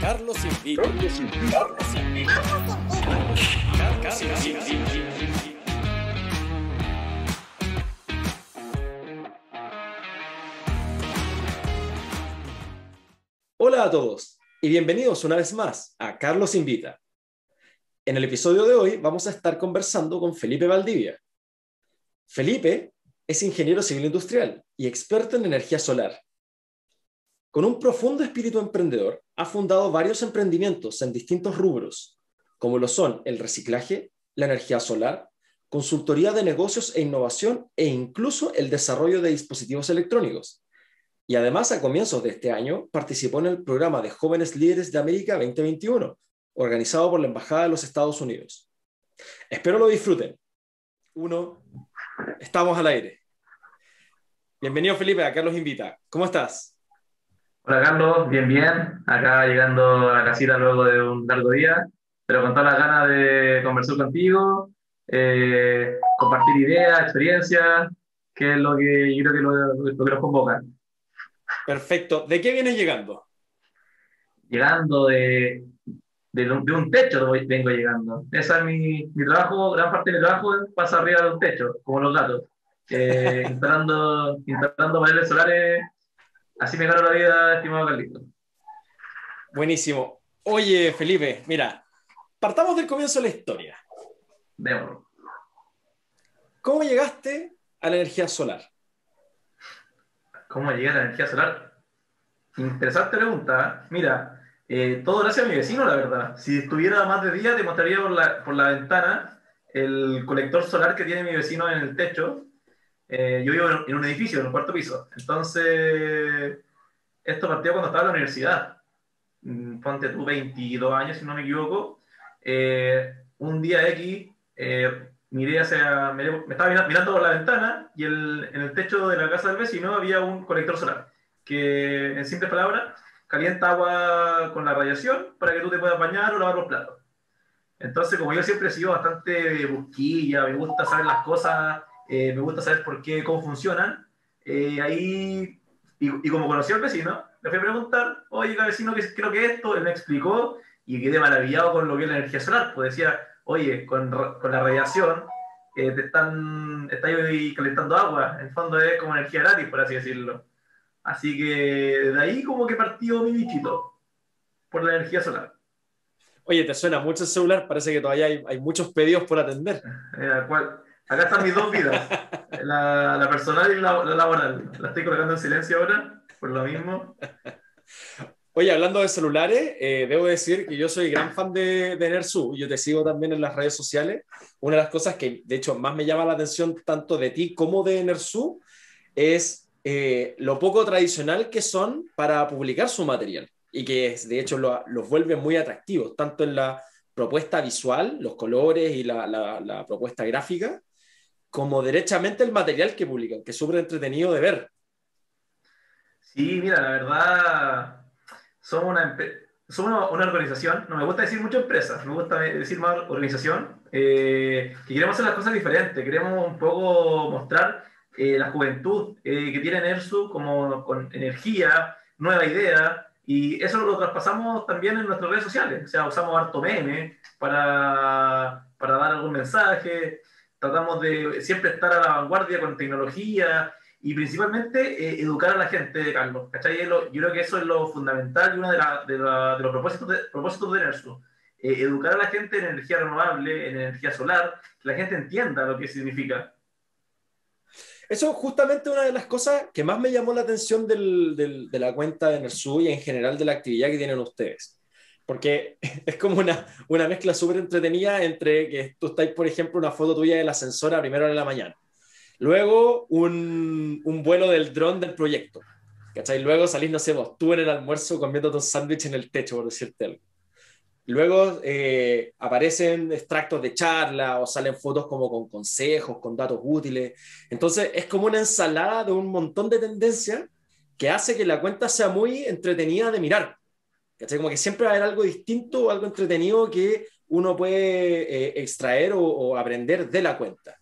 Carlos invita. Carlos invita. Carlos invita. Carlos invita. Hola a todos y bienvenidos una vez más a Carlos Invita. En el episodio de hoy vamos a estar conversando con Felipe Valdivia. Felipe es ingeniero civil industrial y experto en energía solar. Con un profundo espíritu emprendedor, ha fundado varios emprendimientos en distintos rubros, como lo son el reciclaje, la energía solar, consultoría de negocios e innovación e incluso el desarrollo de dispositivos electrónicos. Y además, a comienzos de este año, participó en el programa de Jóvenes Líderes de América 2021, organizado por la Embajada de los Estados Unidos. Espero lo disfruten. Uno, estamos al aire. Bienvenido, Felipe, a Carlos Invita. ¿Cómo estás? Hola, Carlos. Bien, bien. Acá llegando a la casita luego de un largo día, pero con todas las ganas de conversar contigo, eh, compartir ideas, experiencias, que es lo que yo creo que lo, lo que nos convoca. Perfecto. ¿De qué vienes llegando? Llegando de, de, de un techo vengo llegando. Ese es mi, mi trabajo, gran parte de mi trabajo pasa arriba de un techo, como los gatos. Eh, instalando, instalando paneles solares, así me gano la vida, estimado Carlito. Buenísimo. Oye, Felipe, mira, partamos del comienzo de la historia. Démoslo. ¿Cómo llegaste a la energía solar? ¿Cómo llegué a la energía solar? Interesante pregunta. ¿eh? Mira, eh, todo gracias a mi vecino, la verdad. Si estuviera más de día, te mostraría por la, por la ventana el colector solar que tiene mi vecino en el techo. Eh, yo vivo en, un edificio, en un cuarto piso. Entonces, esto partió cuando estaba en la universidad. Mm, Ponte tú 22 años, si no me equivoco. Eh, un día X, eh, miré hacia, miré- me estaba mira- mirando por la ventana y el- en el techo de la casa del vecino había un colector solar que, en simples palabras, calienta agua con la radiación para que tú te puedas bañar o lavar los platos. Entonces, como yo siempre he sido bastante busquilla, me gusta saber las cosas, eh, me gusta saber por qué, cómo funcionan, eh, ahí, y, y como conocí al vecino, le fui a preguntar, oye, vecino, ¿qué, lo que es esto? Él me explicó y quedé maravillado con lo que es la energía solar, pues decía, oye, con, con la radiación eh, te están, está ahí calentando agua, en el fondo es como energía gratis, por así decirlo. Así que de ahí como que partió mi bichito, por la energía solar. Oye, te suena mucho el celular, parece que todavía hay, hay muchos pedidos por atender. Eh, cual- acá están mis dos vidas, la, la personal y la, la laboral. La estoy colocando en silencio ahora, por lo mismo. Oye, hablando de celulares, eh, debo decir que yo soy gran fan de, de Nersu. Yo te sigo también en las redes sociales. Una de las cosas que, de hecho, más me llama la atención tanto de ti como de Nersu es eh, lo poco tradicional que son para publicar su material y que, de hecho, lo- los vuelve muy atractivos, tanto en la propuesta visual, los colores y la, la- la propuesta gráfica, como derechamente el material que publican, que es súper entretenido de ver. Sí, mira, la verdad, somos una, somos una, una organización, no me gusta decir mucho empresa, me gusta decir más organización, eh, que queremos hacer las cosas diferentes, queremos un poco mostrar eh, la juventud eh, que tiene NERSU como con energía, nueva idea, y eso lo traspasamos también en nuestras redes sociales, o sea, usamos harto meme para, para dar algún mensaje, tratamos de siempre estar a la vanguardia con tecnología, y principalmente eh, educar a la gente, Carlos. ¿cachai? Yo creo que eso es lo fundamental y uno de, la- de la- de los propósitos de, propósitos de NERSU. Eh, educar a la gente en energía renovable, en energía solar, que la gente entienda lo que significa. Eso es justamente una de las cosas que más me llamó la atención del- del- de la cuenta de Nersu y en general de la actividad que tienen ustedes. Porque es como una, una mezcla súper entretenida entre que tú estás, por ejemplo, una foto tuya del ascensor a primera hora de la mañana. Luego un, un vuelo del dron del proyecto. ¿Cachai? Luego salís, no sé, vos, tú en el almuerzo comiendo un sándwich en el techo, por decirte algo. Luego eh, aparecen extractos de charla o salen fotos como con consejos, con datos útiles. Entonces es como una ensalada de un montón de tendencias que hace que la cuenta sea muy entretenida de mirar. ¿Cachai? Como que siempre va a haber algo distinto o algo entretenido que uno puede eh, extraer o, o aprender de la cuenta.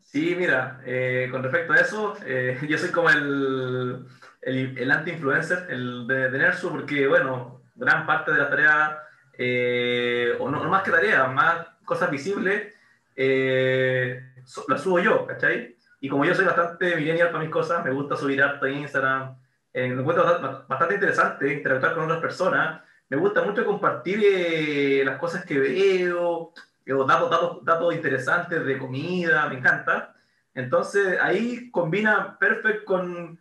Sí, mira, eh, con respecto a eso, eh, yo soy como el, el, el anti-influencer, el de, de Nersu, porque, bueno, gran parte de las tareas, eh, o no, no, más que tareas, más cosas visibles, eh, las subo yo, ¿cachai? Y como yo soy bastante millennial para mis cosas, me gusta subir harto a Instagram, eh, encuentro bastante, interesante interactuar con otras personas, me gusta mucho compartir eh, las cosas que veo, datos, datos, datos interesantes de comida, me encanta. Entonces ahí combina perfecto con,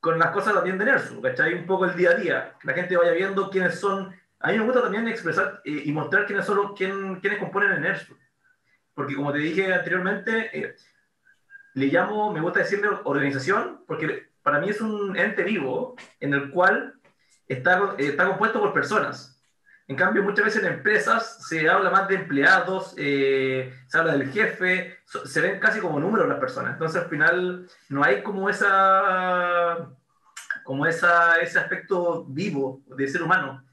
con las cosas también de Nersu, ¿cachai? Un poco el día a día, que la gente vaya viendo quiénes son. A mí me gusta también expresar eh, y mostrar quiénes son quién, quiénes componen el Nersu. Porque como te dije anteriormente, eh, le llamo, me gusta decirle organización, porque para mí es un ente vivo en el cual está, está compuesto por personas. En cambio, muchas veces en empresas se habla más de empleados, eh, se habla del jefe, se ven casi como números las personas. Entonces, al final, no hay como esa como esa, ese aspecto vivo de ser humano.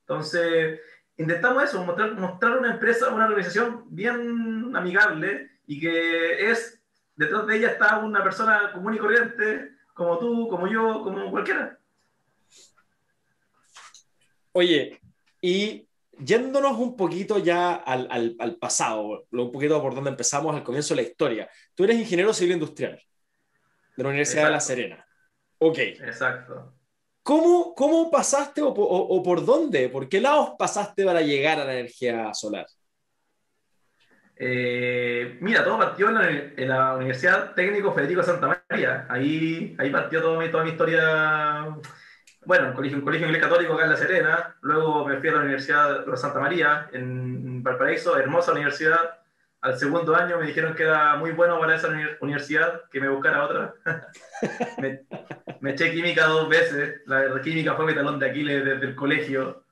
Entonces, intentamos eso, mostrar, mostrar una empresa, una organización bien amigable y que es, detrás de ella está una persona común y corriente, como tú, como yo, como cualquiera. Oye, y yéndonos un poquito ya al, al, al, pasado, un poquito por donde empezamos al comienzo de la historia. Tú eres ingeniero civil industrial de la Universidad Exacto. de La Serena. Ok. Exacto. ¿Cómo, cómo pasaste o, o, o, por dónde? ¿Por qué lados pasaste para llegar a la energía solar? Eh, mira, todo partió en la, en la, Universidad Técnico Federico Santa María. Ahí, ahí partió toda mi, toda mi historia bueno, un colegio, un colegio inglés católico acá en La Serena, luego me fui a la Universidad de Santa María, en Valparaíso, hermosa universidad. Al segundo año me dijeron que era muy bueno para esa universidad, que me buscara otra. me, me, eché química dos veces, la química fue mi talón de Aquiles desde el colegio.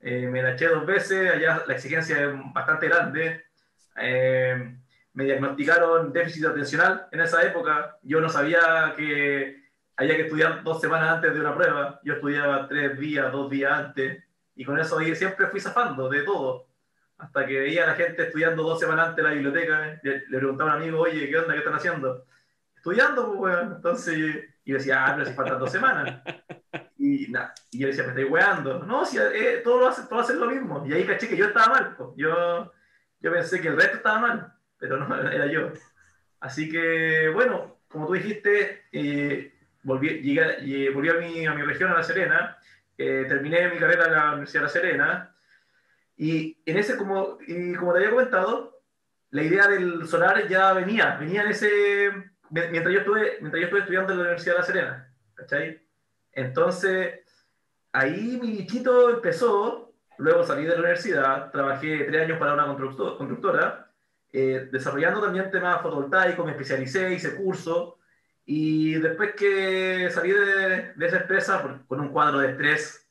Eh, me la eché dos veces, allá la exigencia es bastante grande. Eh, me diagnosticaron déficit atencional en esa época. Yo no sabía que había que estudiar dos semanas antes de una prueba. Yo estudiaba tres días, dos días antes, y con eso siempre fui zafando de todo. Hasta que veía a la gente estudiando dos semanas antes en la biblioteca, le, preguntaba a un amigo, oye, ¿qué onda? ¿Qué están haciendo? Estudiando, pues, weón. Entonces, y decía, ah, pero si faltan dos semanas. Y, nah, y yo decía, me estoy weando. No, si eh, todo, lo hace, todo hace lo mismo. Y ahí caché que yo estaba mal. Pues. Yo, yo pensé que el resto estaba mal, pero no era yo. Así que, bueno, como tú dijiste, eh, volví, llegué, volví a, mi, a mi región, a La Serena, eh, terminé mi carrera en la Universidad de La Serena, y en ese, como, y como te había comentado, la idea del solar ya venía, venía en ese, mientras yo estuve, mientras yo estuve estudiando en la Universidad de La Serena, ¿cachai? Entonces, ahí mi bichito empezó, luego salí de la universidad, trabajé tres años para una constructora, eh, desarrollando también temas fotovoltaicos, me especialicé, hice cursos, y después que salí de, de esa empresa por, con un cuadro de estrés,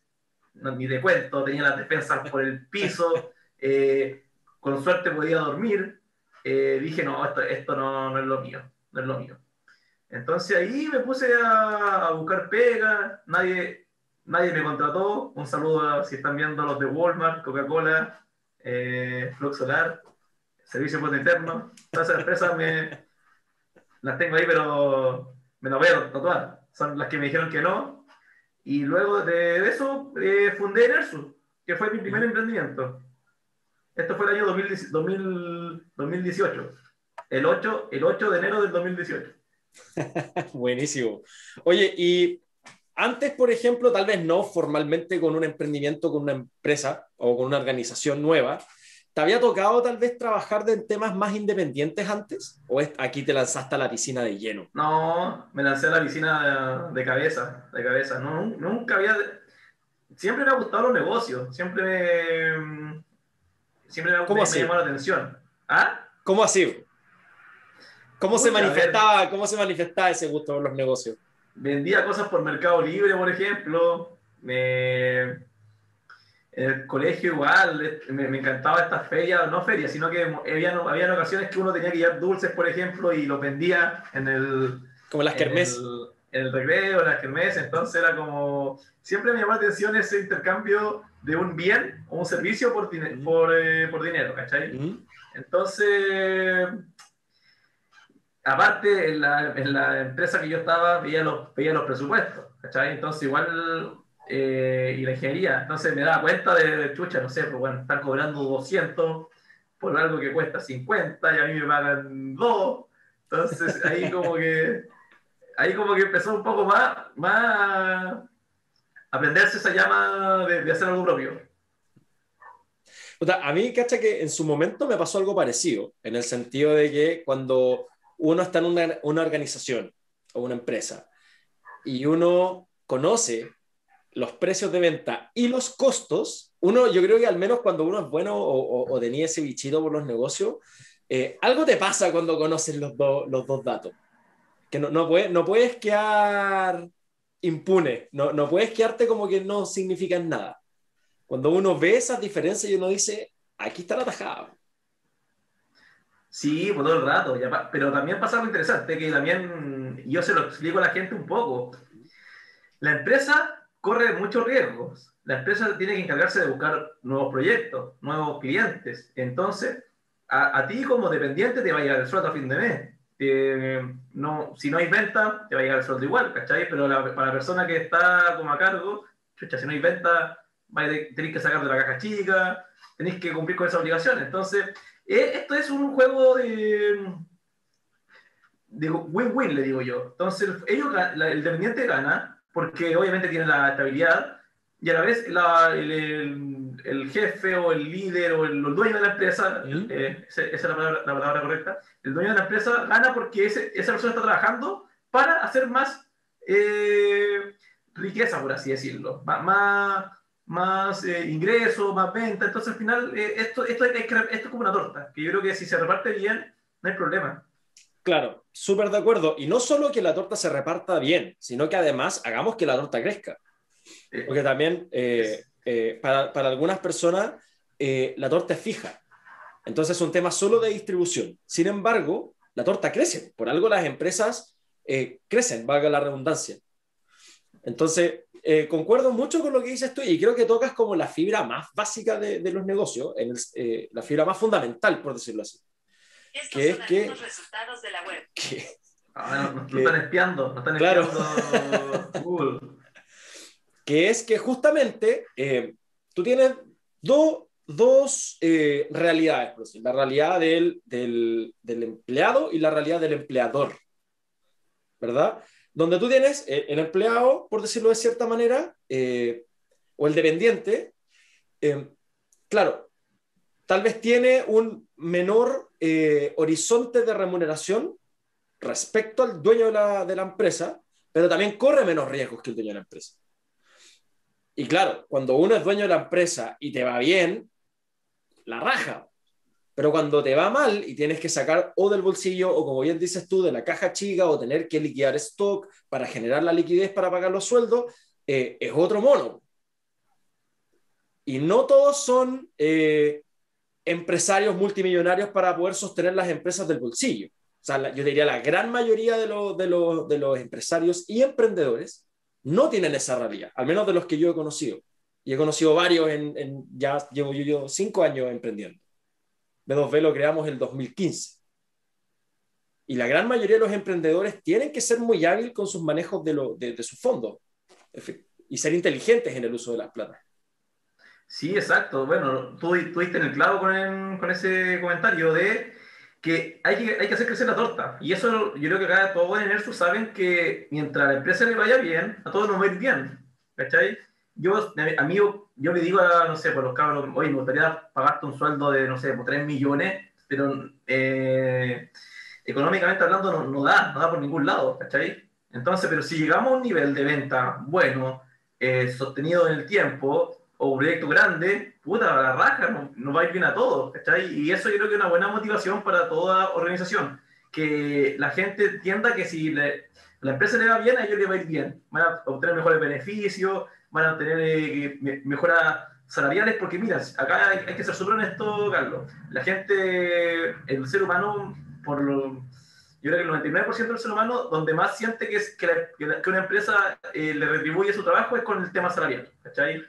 no, ni de cuento, tenía las defensas por el piso, eh, con suerte podía dormir, eh, dije, no, esto, esto no, no, es lo mío, no es lo mío. Entonces ahí me puse a, a buscar pega, nadie, nadie me contrató, un saludo a, si están viendo los de Walmart, Coca-Cola, eh, Flux Solar, Servicio Puerto Interno, todas esas empresas me las tengo ahí, pero me las voy a tatuar. Son las que me dijeron que no. Y luego de eso eh, fundé Nersu, que fue mi primer emprendimiento. Esto fue el año 2000, 2018. El 8, el 8 de enero del 2018. Buenísimo. Oye, y antes, por ejemplo, tal vez no formalmente con un emprendimiento, con una empresa o con una organización nueva, ¿Te había tocado tal vez trabajar de temas más independientes antes? ¿O aquí te lanzaste a la piscina de lleno? No, me lancé a la piscina de, de cabeza, de cabeza. No, nunca había... Siempre me ha gustado los negocios, siempre me, siempre me, ¿Cómo me, me llamó la atención. ¿Ah? ¿Cómo así? ¿Cómo, Uy, se manifestaba, ¿Cómo se manifestaba ese gusto por los negocios? Vendía cosas por Mercado Libre, por ejemplo. En el colegio igual, me, me encantaba estas ferias, no ferias, sino que había, había ocasiones que uno tenía que llevar dulces, por ejemplo, y los vendía en el... Como las kermés. En el, en el recreo, en las kermés, entonces era como... Siempre me llamó la atención ese intercambio de un bien o un servicio por, por, eh, por, dinero, ¿cachai? Entonces, aparte, en la, en la, empresa que yo estaba, veía los, veía los presupuestos, ¿cachai? Entonces, igual eh, y la ingeniería. Entonces me daba cuenta de, chucha, no sé, pues bueno, están cobrando 200 por algo que cuesta 50 y a mí me pagan 2. Entonces ahí como que, ahí como que empezó un poco más, más aprenderse esa llama de, hacer algo propio. a mí, cacha que en su momento me pasó algo parecido, en el sentido de que cuando uno está en una, una organización o una empresa y uno conoce los precios de venta y los costos, uno, yo creo que al menos cuando uno es bueno o, o, tenía ese bichito por los negocios, eh, algo te pasa cuando conoces los, los dos datos. Que no, no, no puedes quedar impune, no, no puedes quedarte como que no significan nada. Cuando uno ve esas diferencias y uno dice, aquí está la tajada. Sí, por todo el rato, pero también pasa algo interesante, que también yo se lo explico a la gente un poco. La empresa corre muchos riesgos. La empresa tiene que encargarse de buscar nuevos proyectos, nuevos clientes. Entonces, a, ti como dependiente te va a llegar el sueldo a fin de mes. no, si no hay venta, te va a llegar el sueldo igual, ¿cachai? Pero para la persona que está como a cargo, si no hay venta, tenéis que sacar de la caja chica, tenéis que cumplir con esa obligación. Entonces, eh, esto es un juego de win-win, le digo yo. Entonces, ellos, el dependiente gana, porque obviamente tiene la estabilidad, y a la vez el, el, jefe o el líder o el, dueño de la empresa, eh, esa es la palabra, la palabra, correcta, el dueño de la empresa gana porque ese, esa persona está trabajando para hacer más eh, riqueza, por así decirlo, más, más eh, ingresos, más venta. Entonces, al final, eh, esto, esto, es, esto es como una torta, que yo creo que si se reparte bien, no hay problema. Claro, súper de acuerdo. Y no solo que la torta se reparta bien, sino que además hagamos que la torta crezca. Eh, Porque también para, para, algunas personas la torta es fija. Entonces es un tema solo de distribución. Sin embargo, la torta crece. Por algo las empresas crecen, valga la redundancia. Entonces, eh, concuerdo mucho con lo que dices tú y creo que tocas como la fibra más básica de, los negocios, en eh, la fibra más fundamental, por decirlo así. Estos que son es que, resultados de la web. Que, ah, no, están espiando, no están espiando Google. Que es que justamente eh, tú tienes dos realidades, la realidad del, del, del empleado y la realidad del empleador, ¿verdad? Donde tú tienes el, empleado, por decirlo de cierta manera, eh, o el dependiente, eh, claro, tal vez tiene un menor eh, horizonte de remuneración respecto al dueño de la, de la, empresa, pero también corre menos riesgos que el dueño de la empresa. Y claro, cuando uno es dueño de la empresa y te va bien, la raja, pero cuando te va mal y tienes que sacar o del bolsillo o como bien dices tú, de la caja chica o tener que liquidar stock para generar la liquidez para pagar los sueldos, eh, es otro mono. Y no todos son eh, empresarios multimillonarios para poder sostener las empresas del bolsillo. O sea, yo diría la gran mayoría de, de, de los empresarios y emprendedores no tienen esa realidad, al menos de los que yo he conocido. Y he conocido varios, en, en ya llevo yo, yo cinco años emprendiendo. B2B lo creamos el 2015. Y la gran mayoría de los emprendedores tienen que ser muy hábiles con sus manejos de, lo, de, sus fondos y ser inteligentes en el uso de las plata. Sí, exacto. Bueno, tú estuviste en el clavo con, con, ese comentario de que hay, que hay que hacer crecer la torta. Y eso yo creo que acá todos en ERSU saben que mientras a la empresa le vaya bien, a todos nos va a ir bien. ¿Cachai? Yo, amigo, yo le digo a, no sé, por los cabros, oye, me gustaría pagarte un sueldo de, no sé, por 3 millones, pero eh, económicamente hablando no, no, da, no da por ningún lado, ¿cachai? Entonces, pero si llegamos a un nivel de venta bueno, eh, sostenido en el tiempo, o un proyecto grande, puta, la raja, nos, va a ir bien a todos, ¿cachai? Y eso yo creo que es una buena motivación para toda organización, que la gente entienda que si la empresa le va bien, a ellos le va a ir bien, van a obtener mejores beneficios, van a tener eh, mejoras salariales, porque mira, acá hay, que ser súper honesto, Carlos. La gente, el ser humano, por lo, yo creo que el 99% del ser humano, donde más siente que, es, que, que una empresa eh, le retribuye su trabajo es con el tema salarial, ¿cachai?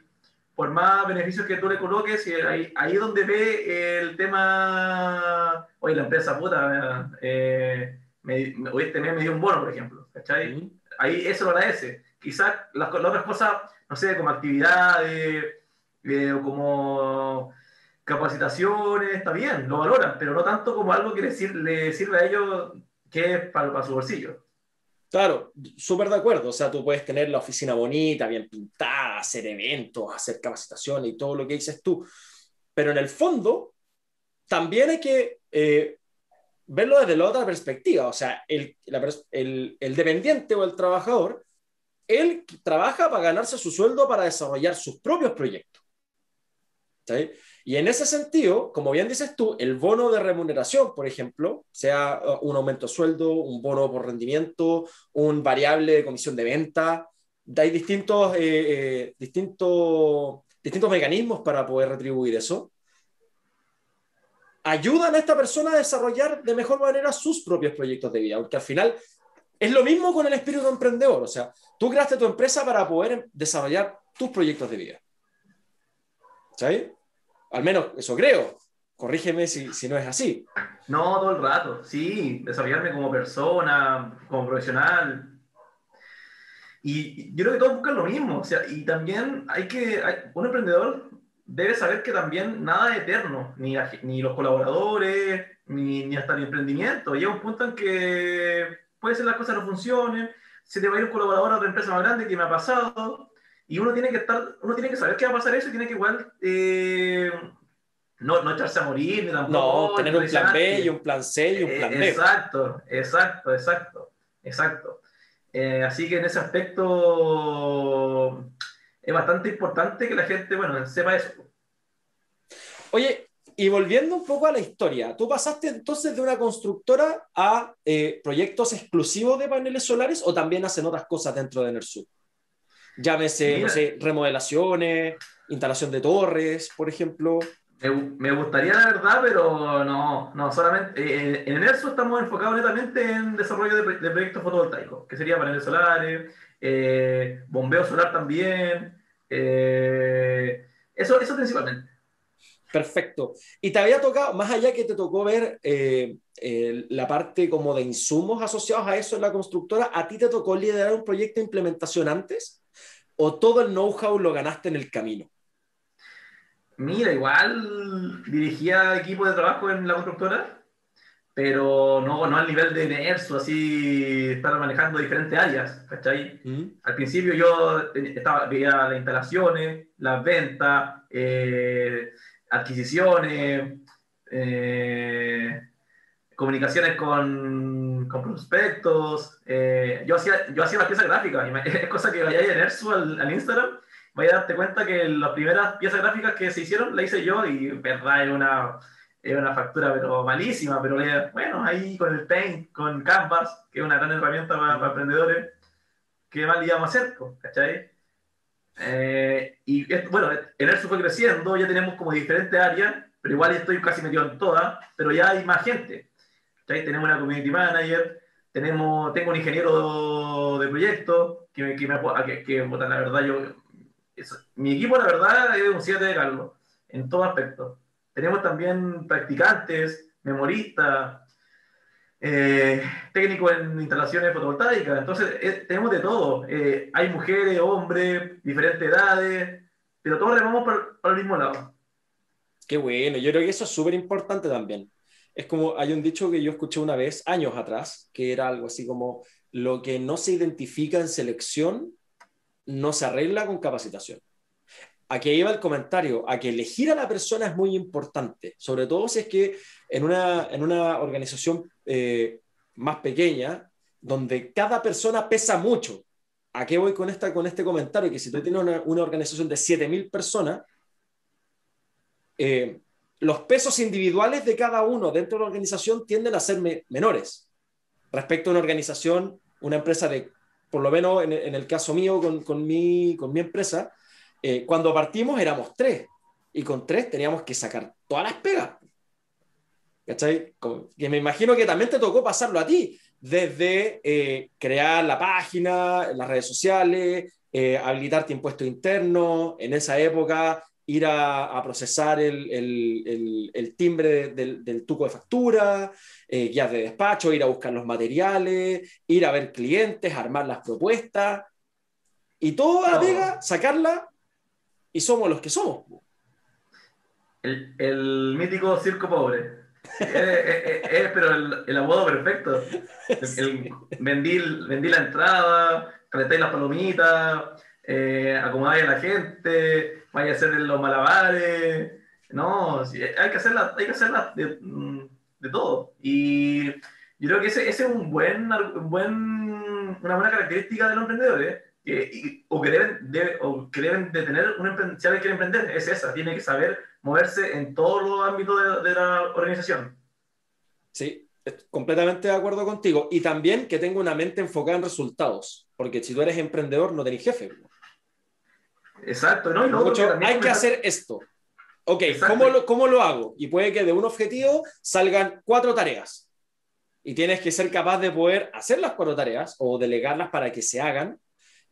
Por más beneficios que tú le coloques, y ahí, ahí es donde ve el tema, oye, la empresa puta, eh, me, hoy este mes me dio un bono, por ejemplo, ¿cachai? Ahí eso lo agradece. Quizás las, las otras cosas no sé, como actividades eh, o como capacitaciones, está bien, lo valoran, pero no tanto como algo que le, sirve, a ellos que es para, para su bolsillo. Claro, súper de acuerdo. O sea, tú puedes tener la oficina bonita, bien pintada, hacer eventos, hacer capacitaciones y todo lo que dices tú. Pero en el fondo, también hay que eh, verlo desde la otra perspectiva. O sea, el, el, el, dependiente o el trabajador, él trabaja para ganarse su sueldo para desarrollar sus propios proyectos. ¿sí? Y en ese sentido, como bien dices tú, el bono de remuneración, por ejemplo, sea uh, un aumento de sueldo, un bono por rendimiento, un variable de comisión de venta, hay distintos, eh, eh, distintos, distintos mecanismos para poder retribuir eso. Ayudan a esta persona a desarrollar de mejor manera sus propios proyectos de vida, porque al final es lo mismo con el espíritu emprendedor. O sea, tú creaste tu empresa para poder desarrollar tus proyectos de vida. ¿Sabes? Al menos eso creo. Corrígeme si, si, no es así. No, todo el rato. Sí, desarrollarme como persona, como profesional. Y yo creo que todos buscan lo mismo. O sea, y también hay que. un emprendedor debe saber que también nada es eterno. Ni, ni los colaboradores, ni, ni hasta el emprendimiento. Llega un punto en que puede ser las cosas no funcionen. Se te va a ir un colaborador a otra empresa más grande que me ha pasado y uno tiene que estar, uno tiene que saber qué va a pasar eso y tiene que igual eh, no, no echarse a morir, ni tampoco. No, tener un plan B y un plan C y un plan D. Exacto, exacto, exacto, exacto. Eh, así que en ese aspecto es bastante importante que la gente, bueno, sepa eso. Oye, y volviendo un poco a la historia, tú pasaste entonces de una constructora a eh, proyectos exclusivos de paneles solares o también hacen otras cosas dentro de Enersur? Llámese, no sé, remodelaciones, instalación de torres, por ejemplo. Me, gustaría, la verdad, pero no, no, solamente eh, en ENERSO estamos enfocados netamente en desarrollo de, proyectos fotovoltaicos, que sería paneles solares, eh, bombeo solar también, eh, eso, eso principalmente. Perfecto. Y te había tocado, más allá que te tocó ver la parte como de insumos asociados a eso en la constructora, ¿a ti te tocó liderar un proyecto de implementación antes? o todo el know-how lo ganaste en el camino? Mira, igual dirigía equipo de trabajo en la constructora, pero no, no al nivel de NERSO, así estar manejando diferentes áreas, ¿cachai? Mm. Al principio yo estaba, veía las instalaciones, las ventas, eh, adquisiciones, eh, comunicaciones con, con prospectos. Eh, yo, hacía, yo hacía las piezas gráficas, y es cosa que vayáis en Ersu al, al, Instagram, vais a darte cuenta que las primeras piezas gráficas que se hicieron las hice yo y verdad es una, es una factura pero malísima, pero bueno, ahí con el Paint, con Canvas, que es una gran herramienta para, para emprendedores, ¿qué más le íbamos a hacer? ¿Cachai? Eh, y bueno, en Ersu fue creciendo, ya tenemos como diferentes áreas, pero igual estoy casi metido en todas, pero ya hay más gente. Tenemos una community manager, tenemos, tengo un ingeniero de proyecto que, que me que, que la verdad, yo, mi equipo, la verdad, es un 7 de Carlos, en todo aspecto. Tenemos también practicantes, memoristas, eh, técnicos en instalaciones fotovoltaicas, entonces eh, tenemos de todo. Eh, hay mujeres, hombres, diferentes edades, pero todos remamos para el mismo lado. Qué bueno, yo creo que eso es súper importante también es como, hay un dicho que yo escuché una vez, años atrás, que era algo así como, lo que no se identifica en selección no se arregla con capacitación. Aquí iba el comentario, a que elegir a la persona es muy importante, sobre todo si es que en una, en una organización eh, más pequeña, donde cada persona pesa mucho. ¿A qué voy con, esta, con este comentario? Que si tú tienes una, una organización de 7.000 personas, eh, los pesos individuales de cada uno dentro de la organización tienden a ser menores respecto a una organización, una empresa de, por lo menos en, el caso mío con, con, mi, con mi empresa, eh, cuando partimos éramos tres y con tres teníamos que sacar todas las pegas. ¿Cachai? Que me imagino que también te tocó pasarlo a ti, desde eh, crear la página, las redes sociales, eh, habilitarte impuesto interno, en esa época ir a, procesar el, timbre del, tuco de factura, eh, guías de despacho, ir a buscar los materiales, ir a ver clientes, armar las propuestas. Y toda la pega, sacarla y somos los que somos. El, el mítico circo pobre. Es, es- es- es, pero el, el perfecto. El, el- vendí, vendí la entrada, calenté las palomitas, eh, acomodé a la gente, vaya a hacer los malabares. No, sí, hay que hacerla, hay que hacerla de, mm, de todo. Y yo creo que ese, ese es un buen, un buen, una buena característica de los emprendedores. Que, y- o, que deben, de, o que deben de tener un si alguien quiere emprender, es esa, tiene que saber moverse en todos los ámbitos de, de la organización. Sí, completamente de acuerdo contigo. Y también que tenga una mente enfocada en resultados. Porque si tú eres emprendedor, no tenés jefe. Exacto, ¿no? Y Mucho, también hay que hacer esto. Ok. ¿cómo lo, ¿cómo lo hago? Y puede que de un objetivo salgan cuatro tareas. Y tienes que ser capaz de poder hacer las cuatro tareas o delegarlas para que se hagan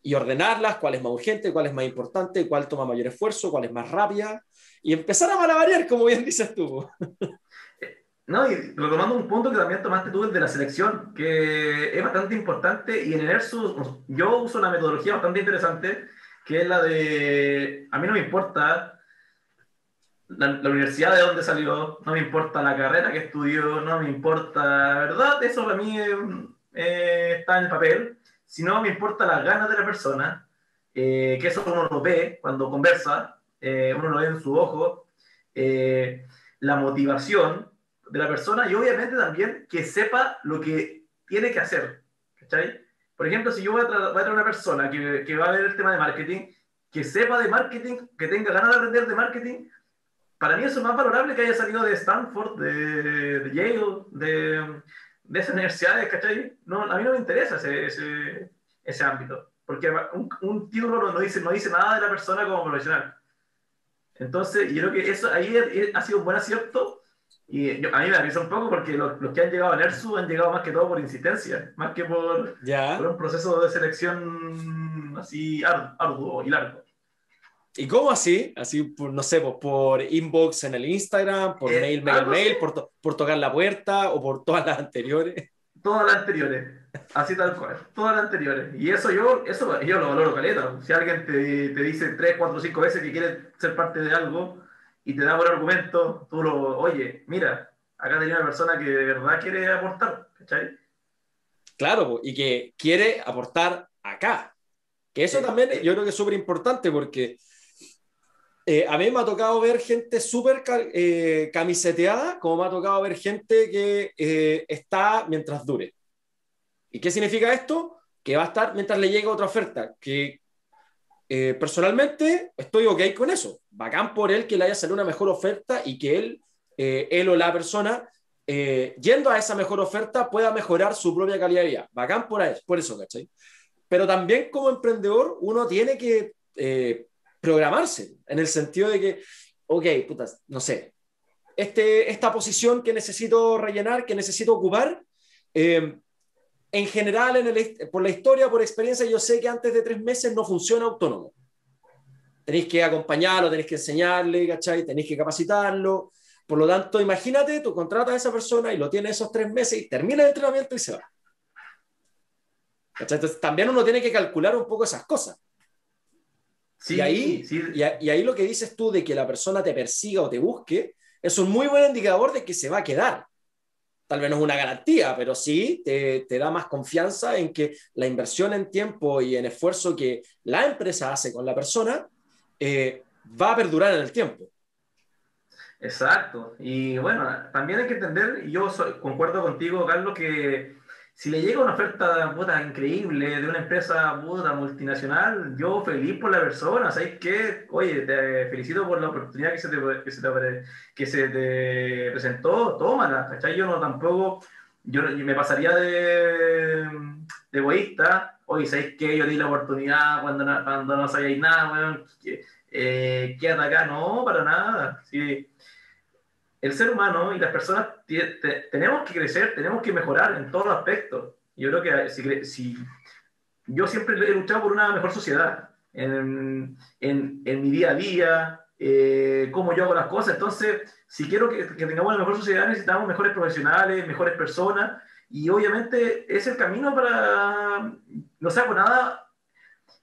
y ordenarlas, cuál es más urgente, cuál es más importante, cuál toma mayor esfuerzo, cuál es más rápida. Y empezar a malabarear, como bien dices tú. No, y retomando un punto que también tomaste tú, el de la selección, que es bastante importante, y en Enersus yo uso una metodología bastante interesante, que es la de, a mí no me importa la, la universidad de donde salió, no me importa la carrera que estudió, no me importa, verdad, eso para mí eh, está en el papel, sino me importa las ganas de la persona, eh, que eso uno lo ve cuando conversa, eh, uno lo ve en su ojo, eh, la motivación, de la persona y obviamente también que sepa lo que tiene que hacer. ¿cachai? Por ejemplo, si yo voy a, tra- voy a traer una persona que, que va a ver el tema de marketing, que sepa de marketing, que tenga ganas de aprender de marketing, para mí eso es más valorable que haya salido de Stanford, de, de Yale, de, de esas universidades, ¿cachai? No, a mí no me interesa ese, ese, ese ámbito, porque un, un título no, no dice, no dice nada de la persona como profesional. Entonces, yo creo que eso ahí ha sido un buen acierto y yo- a mí me avisa un poco porque los, los que han llegado a NERSU han llegado más que todo por insistencia, más que por, ¿Ya? por un proceso de selección así ar- arduo y largo. ¿Y cómo así? Así, por, no sé, pues, por inbox en el Instagram, por Eh, mail, mail, mail, por, por tocar la puerta o por todas las anteriores. Todas las anteriores, así tal cual, todas las anteriores. Y eso yo, eso yo lo valoro caleta. Si alguien te, te dice tres, cuatro, cinco veces que quiere ser parte de algo y te da buen argumento, tú lo, oye, mira, acá tenía una persona que de verdad quiere aportar, ¿cachai? Claro, y que quiere aportar acá. Que eso Sí. también yo creo que es súper importante porque eh, a mí me ha tocado ver gente súper eh, camiseteada, como me ha tocado ver gente que eh, está mientras dure. ¿Y qué significa esto? Que va a estar mientras le llegue otra oferta. Que eh, personalmente estoy ok con eso. Bacán por él que le haya salido una mejor oferta y que él, eh, él o la persona, eh, yendo a esa mejor oferta, pueda mejorar su propia calidad de vida. Bacán por, por eso, ¿cachai? Pero también como emprendedor uno tiene que programarse, en el sentido de que, ok, putas, no sé, este, esta posición que necesito rellenar, que necesito ocupar, eh, en general, en el, por la historia, por experiencia, yo sé que antes de tres meses no funciona autónomo. Tenéis que acompañarlo, tenéis que enseñarle, ¿cachai? Tenéis que capacitarlo. Por lo tanto, imagínate, tú contratas a esa persona y lo tiene esos tres meses y termina el entrenamiento y se va. ¿Cachai? También uno tiene que calcular un poco esas cosas. Sí, y, ahí, sí. y, a- y ahí lo que dices tú de que la persona te persiga o te busque, es un muy buen indicador de que se va a quedar. Tal vez no es una garantía, pero sí te, te da más confianza en que la inversión en tiempo y en esfuerzo que la empresa hace con la persona eh, va a perdurar en el tiempo. Exacto. Y bueno, también hay que entender, y yo soy- concuerdo contigo, Carlos, que si le llega una oferta increíble de una empresa puta, multinacional, yo feliz por la persona, ¿sabes qué? Oye, te felicito por la oportunidad que se te, que se te, presentó, tómala, ¿cachai? Yo no tampoco, yo, me pasaría de, de egoísta, oye, ¿sabes qué? Yo di la oportunidad cuando no, cuando no nada, weón, que- eh, quédate acá, no, para nada, sí el ser humano y las personas tenemos que crecer, tenemos que mejorar en todos los aspectos. Yo creo que si, cre- si- yo siempre he luchado por una mejor sociedad en, en- en mi día a día, eh, cómo yo hago las cosas. Entonces, si quiero que, que tengamos una mejor sociedad, necesitamos mejores profesionales, mejores personas, y obviamente es el camino para, no por nada,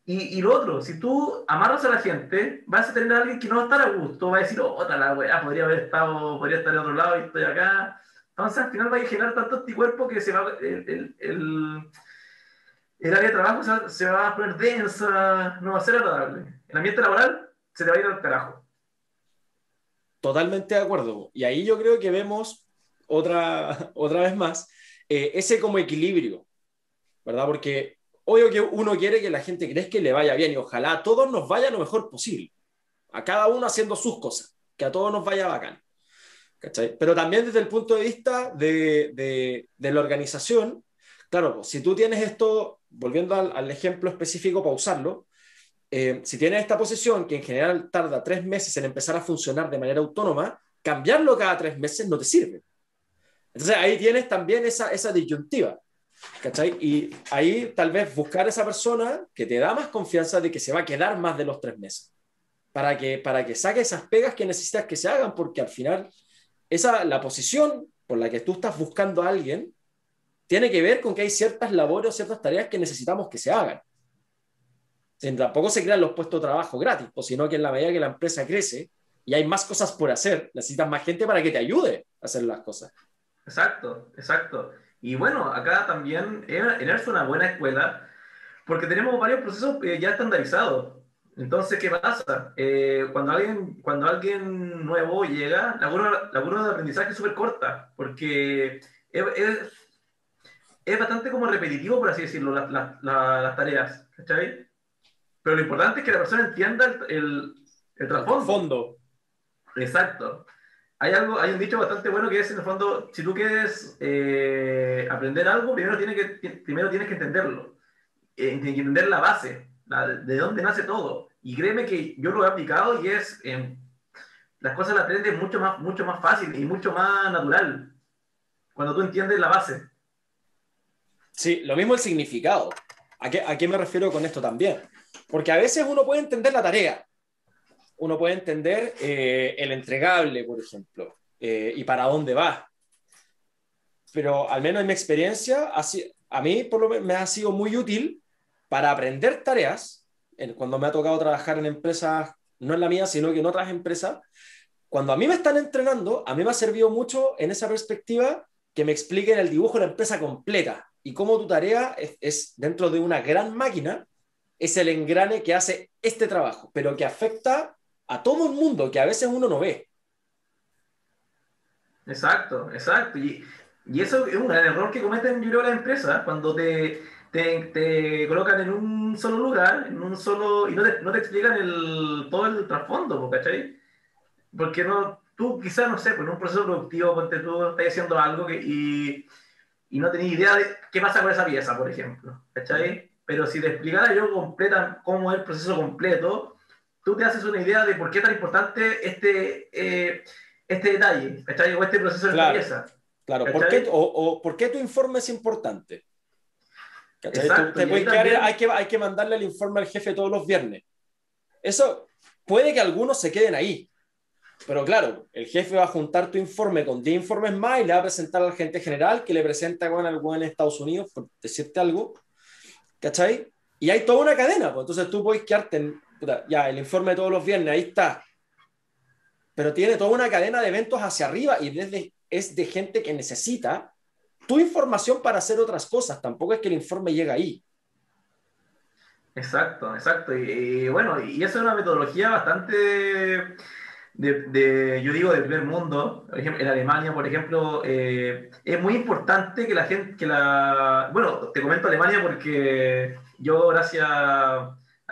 Y, y, lo otro, si tú amarras a la gente, vas a tener a alguien que no va a estar a gusto, va a decir, oh, la weá, podría haber estado, podría estar en otro lado y estoy acá. Entonces al final va a generar tanto anticuerpo que se va, el, el, el, el área de trabajo se, se, va a poner densa, no va a ser agradable. El ambiente laboral se te va a ir al carajo. Totalmente de acuerdo. Y ahí yo creo que vemos otra, otra vez más eh, ese como equilibrio, ¿verdad? Porque obvio que uno quiere que la gente crezca que le vaya bien y ojalá a todos nos vaya lo mejor posible. A cada uno haciendo sus cosas, que a todos nos vaya bacán. ¿cachai? Pero también desde el punto de vista de, de, de la organización, claro, pues, si tú tienes esto, volviendo al, al ejemplo específico para usarlo, eh, si tienes esta posición que en general tarda tres meses en empezar a funcionar de manera autónoma, cambiarlo cada tres meses no te sirve. Entonces ahí tienes también esa, esa disyuntiva. ¿Cachai? Y ahí tal vez buscar esa persona que te da más confianza de que se va a quedar más de los tres meses, para que, para que saque esas pegas que necesitas que se hagan, porque al final esa, la posición por la que tú estás buscando a alguien tiene que ver con que hay ciertas labores o ciertas tareas que necesitamos que se hagan. O tampoco se crean los puestos de trabajo gratis, pues, sino que en la medida que la empresa crece y hay más cosas por hacer, necesitas más gente para que te ayude a hacer las cosas. Exacto, exacto. Y bueno, acá también ENER es una buena escuela porque tenemos varios procesos eh, ya estandarizados. Entonces, ¿qué pasa? Eh, cuando, alguien, cuando alguien nuevo llega, la curva, la curva de aprendizaje es súper corta porque es, es, es, bastante como repetitivo, por así decirlo, la, la, la, las tareas. ¿Cachai? Pero lo importante es que la persona entienda el, el, el trasfondo. Fondo. Exacto hay, algo, hay un dicho bastante bueno que es, en el fondo, si tú quieres eh, aprender algo, primero tienes que, entenderlo. Eh, entender la base, de dónde nace todo. Y créeme que yo lo he aplicado y es, eh, las cosas las aprendes mucho más, mucho más fácil y mucho más natural cuando tú entiendes la base. Sí, lo mismo el significado. ¿A qué, ¿A qué me refiero con esto también? Porque a veces uno puede entender la tarea, uno puede entender eh, el entregable, por ejemplo, eh, y para dónde va. Pero al menos en mi experiencia, así, a mí por lo menos me ha sido muy útil para aprender tareas, cuando me ha tocado trabajar en empresas, no en la mía, sino que en otras empresas, cuando a mí me están entrenando, a mí me ha servido mucho en esa perspectiva que me expliquen el dibujo de la empresa completa y cómo tu tarea es, es dentro de una gran máquina, es el engrane que hace este trabajo, pero que afecta a todo el mundo que a veces uno no ve. Exacto, exacto. Y, y eso es un gran error que cometen, yo creo, las empresas cuando te, te, te, colocan en un solo lugar, en un solo, y no te, no te explican el, todo el trasfondo, ¿cachai? Porque no, tú quizás, no sé, pues en un proceso productivo, porque tú estás haciendo algo que, y, y no tenías idea de qué pasa con esa pieza, por ejemplo, ¿cachai? Pero si te explicara yo completa cómo es el proceso completo, tú te haces una idea de por qué es tan importante este, eh, este detalle, ¿cachai? O este proceso de claro, limpieza. Claro, ¿por qué, o, o, ¿por qué tu informe es importante? Exacto, te puedes también... hay, que, hay que mandarle el informe al jefe todos los viernes. Eso puede que algunos se queden ahí, pero claro, el jefe va a juntar tu informe con 10 informes más y le va a presentar al gerente general que le presenta con algo en Estados Unidos, por decirte algo, ¿cachai? Y hay toda una cadena, pues entonces tú puedes quedarte en, puta, ya, el informe de todos los viernes, ahí está. Pero tiene toda una cadena de eventos hacia arriba y desde, es de gente que necesita tu información para hacer otras cosas. Tampoco es que el informe llegue ahí. Exacto, exacto. Y, y bueno, y eso es una metodología bastante de, yo digo, del primer mundo, en Alemania, por ejemplo, eh, es muy importante que la gente, que la, bueno, te comento Alemania porque yo, gracias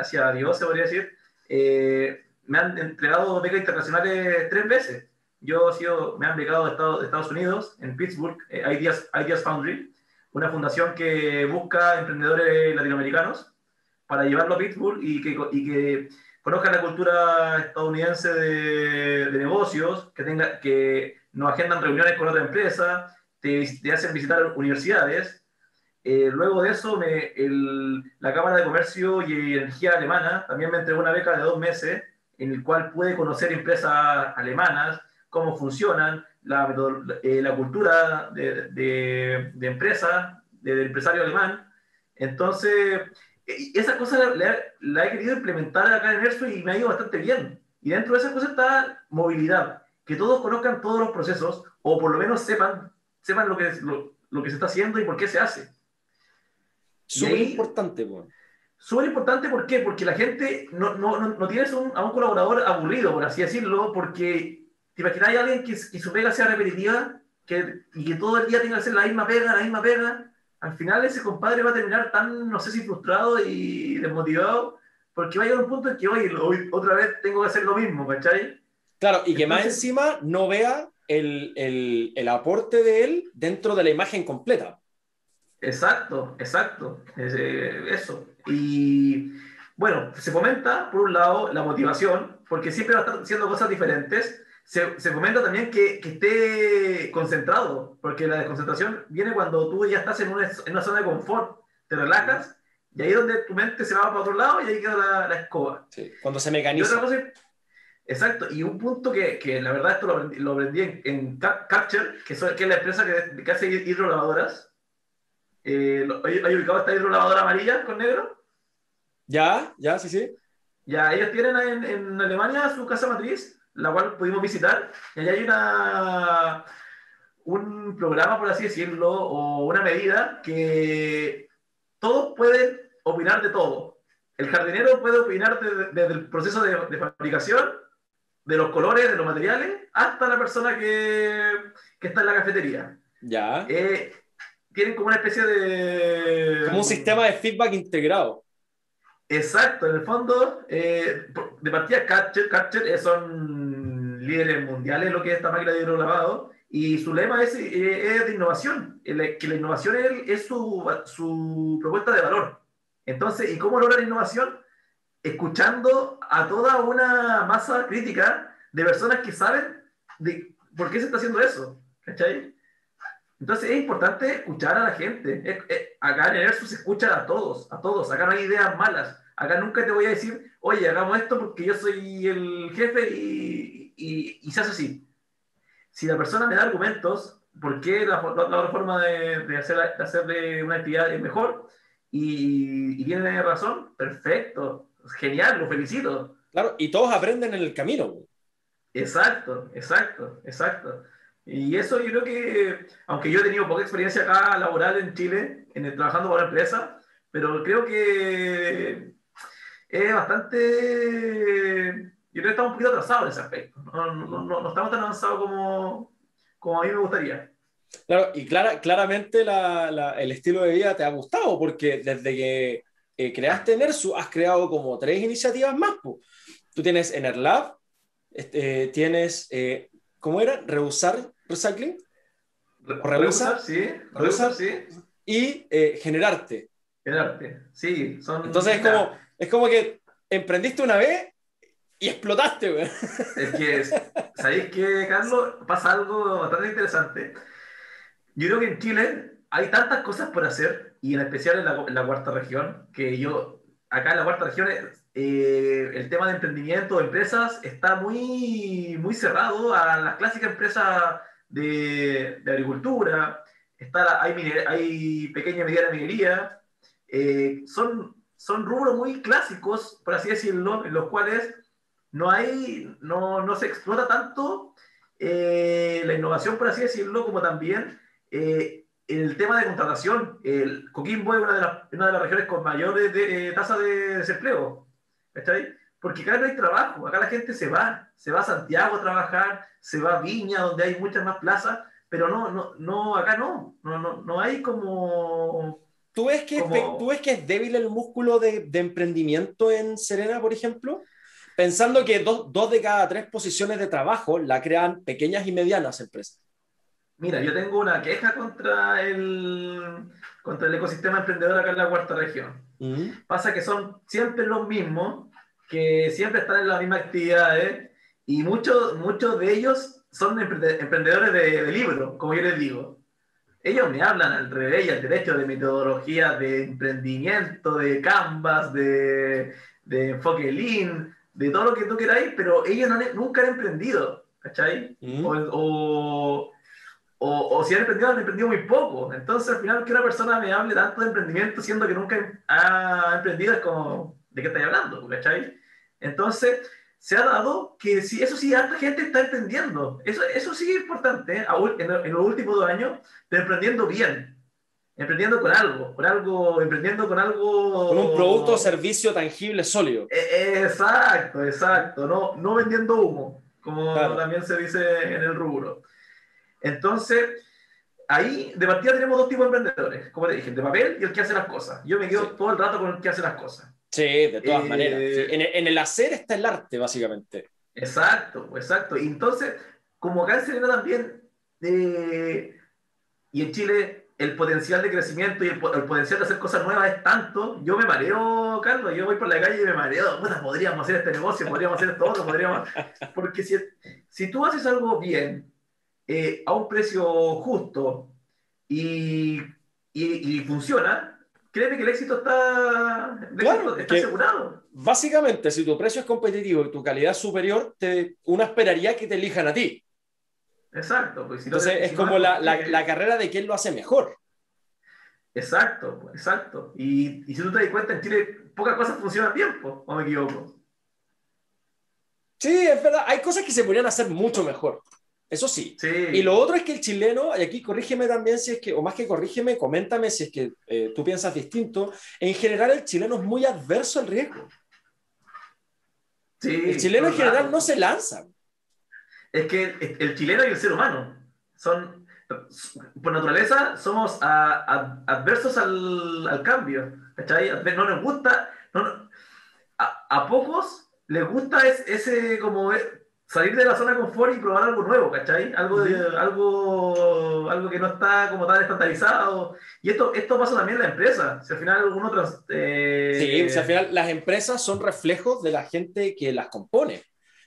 hacia Dios, se podría decir, eh, me han entregado becas internacionales tres veces. Yo he sido, me han becado de Estados, Unidos, en Pittsburgh, eh, Ideas, Ideas Foundry, una fundación que busca emprendedores latinoamericanos para llevarlo a Pittsburgh y que, y que conozcan la cultura estadounidense de, de, negocios, que, tenga, que nos agendan reuniones con otra empresa, te, te hacen visitar universidades eh, luego de eso, me, el, la Cámara de Comercio y Energía Alemana también me entregó una beca de dos meses en el cual pude conocer empresas alemanas, cómo funcionan, la, eh, la cultura de, de, de empresa, del empresario alemán. Entonces, y esa cosa la, la, he querido implementar acá en ERSO y me ha ido bastante bien. Y dentro de esa cosa está movilidad, que todos conozcan todos los procesos o por lo menos sepan, sepan lo, que, lo, lo que se está haciendo y por qué se hace. Súper importante, bueno. Súper importante, ¿por qué? Porque la gente no, no, no, tienes un, a un colaborador aburrido, por así decirlo, porque te imaginas a alguien que, que, su pega sea repetitiva que, y que todo el día tenga que hacer la misma pega, la misma pega. Al final ese compadre va a terminar tan, no sé si frustrado y desmotivado, porque va a llegar un punto en que, oye, otra vez tengo que hacer lo mismo, ¿cachai? Claro, y que más encima no vea el, el, el aporte de él dentro de la imagen completa. Exacto, exacto. Eh, eso. Y bueno, se fomenta, por un lado, la motivación, porque siempre va a estar haciendo cosas diferentes. Se, se fomenta también que, que, esté concentrado, porque la desconcentración viene cuando tú ya estás en una, en una, zona de confort, te relajas, y ahí es donde tu mente se va para otro lado y ahí queda la, la escoba. Sí, cuando se mecaniza. cosa, exacto, y un punto que, que, la verdad esto lo aprendí, lo aprendí en, en Capture, que, que, es la empresa que, que hace hidrolavadoras, eh, ¿Hay ubicado esta hidrolavadora amarilla con negro? Ya, ya, sí, sí. Ya, ellos tienen en, en, Alemania su casa matriz, la cual pudimos visitar, y allá hay una, un programa, por así decirlo, o una medida que todos pueden opinar de todo. El jardinero puede opinar desde el proceso de, de, fabricación, de los colores, de los materiales, hasta la persona que, que está en la cafetería. Ya. Eh, tienen como una especie de... Como un sistema de feedback integrado. Exacto, en el fondo, eh, de partida Catcher, Catcher son líderes mundiales lo que es esta máquina de hidrolavado y su lema es, eh, es de innovación, que la innovación es, es su, su, propuesta de valor. Entonces, ¿y cómo logra la innovación? Escuchando a toda una masa crítica de personas que saben de por qué se está haciendo eso. ¿Cachai? Entonces es importante escuchar a la gente. acá en ERSU se escucha a todos, a todos. Acá no hay ideas malas. Acá nunca te voy a decir, oye, hagamos esto porque yo soy el jefe y, y, se hace así. Si la persona me da argumentos, ¿por qué la, otra forma de, de, hacer, de hacerle una actividad es mejor? Y, y tiene razón, perfecto, genial, lo felicito. Claro, y todos aprenden en el camino. Exacto, exacto, exacto. Y eso yo creo que, aunque yo he tenido poca experiencia acá laboral en Chile, en el, trabajando para empresa, pero creo que es bastante... Yo creo que estamos un poquito atrasados en ese aspecto. No, no, no, no estamos tan avanzados como, como a mí me gustaría. Claro, y clara, claramente la, la, el estilo de vida te ha gustado, porque desde que eh, creaste Nersu has creado como tres iniciativas más. Po. Tú tienes Enerlab, este, tienes eh, ¿cómo era? Reusar recycling. reusar, sí. Reusar, sí. Y eh, generarte. Generarte, sí. Son Entonces es como, es como que emprendiste una vez y explotaste, güey. Es que, ¿sabéis qué, Carlos? Pasa algo bastante interesante. Yo creo que en Chile hay tantas cosas por hacer, y en especial en la, en la cuarta región, que yo, acá en la cuarta región, eh, el tema de emprendimiento, de empresas, está muy, muy cerrado a las clásicas empresas de, de agricultura, está hay, hay pequeña y mediana minería, eh, son, son rubros muy clásicos, por así decirlo, en los cuales no, hay, no, no se explota tanto eh, la innovación, por así decirlo, como también el tema de contratación. El Coquimbo es una de las, una de las regiones con mayores de, tasa de desempleo. ¿Está Porque acá no hay trabajo, acá la gente se va, se va a Santiago a trabajar, se va a Viña, donde hay muchas más plazas, pero no, no, no acá no, no, no, no hay como... ¿Tú ves, que como... es, ¿Tú ves que es débil el músculo de, de emprendimiento en Serena, por ejemplo? Pensando que dos, dos de cada tres posiciones de trabajo la crean pequeñas y medianas empresas. Mira, yo tengo una queja contra el, contra el ecosistema emprendedor acá en la cuarta región. Mm. Pasa que son siempre los mismos, que siempre están en las mismas actividades, y muchos, muchos de ellos son emprendedores de, de libros, como yo les digo. Ellos me hablan al revés y al derecho de metodología de emprendimiento, de canvas, de, de enfoque lean, de todo lo que tú queráis, pero ellos no, nunca han emprendido, ¿cachai? Mm. O, o o, o si han emprendido, han emprendido muy poco. Entonces, al final, que una persona me hable tanto de emprendimiento siendo que nunca ha emprendido, es como, ¿de qué estáis hablando? ¿Cachai? Entonces, se ha dado que sí, eso sí, harta gente está emprendiendo. Eso, eso sí es importante, ¿eh? en, en, los últimos dos años, pero emprendiendo bien. Emprendiendo con algo, con algo, emprendiendo con algo... Con un producto o servicio tangible, sólido. E, exacto, exacto. No, no vendiendo humo, como claro. también se dice en el rubro. Entonces, ahí de partida tenemos dos tipos de emprendedores, como te dije, el de papel y el que hace las cosas. Yo me quedo sí. todo el rato con el que hace las cosas. Sí, de todas eh, maneras. Sí. En, en, el hacer está el arte, básicamente. Exacto, exacto. Y entonces, como acá en Serena también, eh, y en Chile, el potencial de crecimiento y el, el, potencial de hacer cosas nuevas es tanto, yo me mareo, Carlos, yo voy por la calle y me mareo, Puta, podríamos hacer este negocio, podríamos hacer esto otro, podríamos... Porque si, si tú haces algo bien, eh, a un precio justo y, y, y, funciona, créeme que el éxito está, el claro, éxito está asegurado. Básicamente, si tu precio es competitivo y tu calidad es superior, te, uno esperaría que te elijan a ti. Exacto. Pues, si Entonces, no es como la, la, porque- la carrera de quién lo hace mejor. Exacto, pues, exacto. Y, y si tú te das cuenta, en Chile pocas cosas funcionan bien, pues, o me equivoco. Sí, es verdad. Hay cosas que se podrían hacer mucho mejor. Eso sí. Sí. Y lo otro es que el chileno, y aquí corrígeme también si es que, o más que corrígeme, coméntame si es que eh, tú piensas distinto. En general, el chileno es muy adverso al riesgo. Sí, El chileno en general no se lanza. Es que el, chileno y el ser humano son, por naturaleza, somos a- a- adversos al, al cambio. ¿Cachai? No nos gusta, no a, a pocos les gusta es- ese como salir de la zona de confort y probar algo nuevo, ¿cachai? Algo, de, algo, algo que no está como tan estandarizado. Y esto, esto pasa también en la empresa. Si al final uno tras, eh, Sí, sea, al final las empresas son reflejos de la gente que las compone.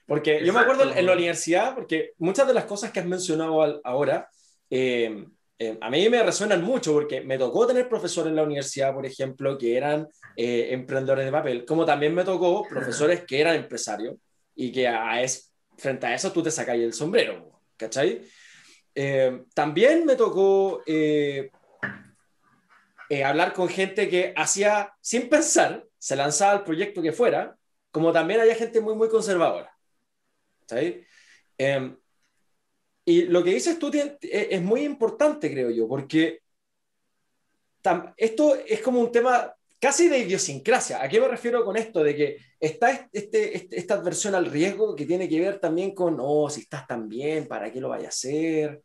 Porque yo me Exacto. acuerdo en la universidad, porque muchas de las cosas que has mencionado al- ahora, eh, eh, a mí me resuenan mucho, porque me tocó tener profesores en la universidad, por ejemplo, que eran eh, emprendedores de papel, como también me tocó profesores que eran empresarios y que a es, frente a eso tú te sacáis el sombrero, ¿cachai? Eh, también me tocó eh, eh, hablar con gente que hacía, sin pensar, se lanzaba al proyecto que fuera, como también había gente muy, muy conservadora. ¿sabes? Eh, y lo que dices tú tiene- es muy importante, creo yo, porque esto es como un tema casi de idiosincrasia. ¿A qué me refiero con esto? De que está este, este- esta adversión al riesgo que tiene que ver también con, oh, si estás tan bien, ¿para qué lo vaya a hacer?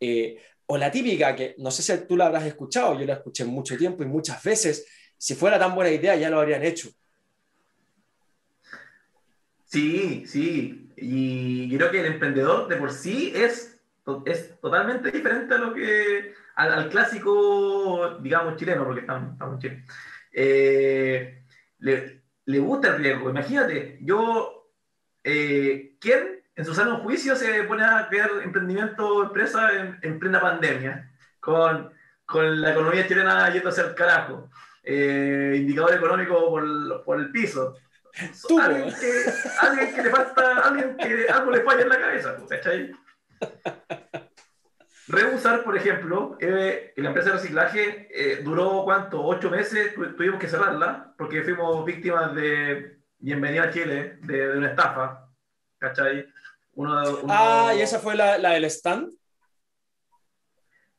Eh, o la típica, que no sé si tú la habrás escuchado, yo la escuché mucho tiempo y muchas veces, si fuera tan buena idea ya lo habrían hecho. Sí, sí. Y creo que el emprendedor de por sí es, es totalmente diferente a lo que al, clásico, digamos, chileno, porque estamos, estamos en. Eh, le, le gusta el riesgo. Imagínate, yo, eh, ¿quién en su sano juicio se pone a crear emprendimiento, empresa en, en plena pandemia? Con, con la economía chilena yéndose al carajo. Eh, indicador económico por, por el piso. Tú, alguien, que, alguien que le falta, alguien que algo le falla en la cabeza, ¿cachai? Reusar, por ejemplo, eh, la empresa de reciclaje eh, duró cuánto, ocho meses, tu- tuvimos que cerrarla porque fuimos víctimas de Bienvenida a Chile, de, de una estafa, ¿cachai? Uno, uno- Ah, y esa fue la, la del stand.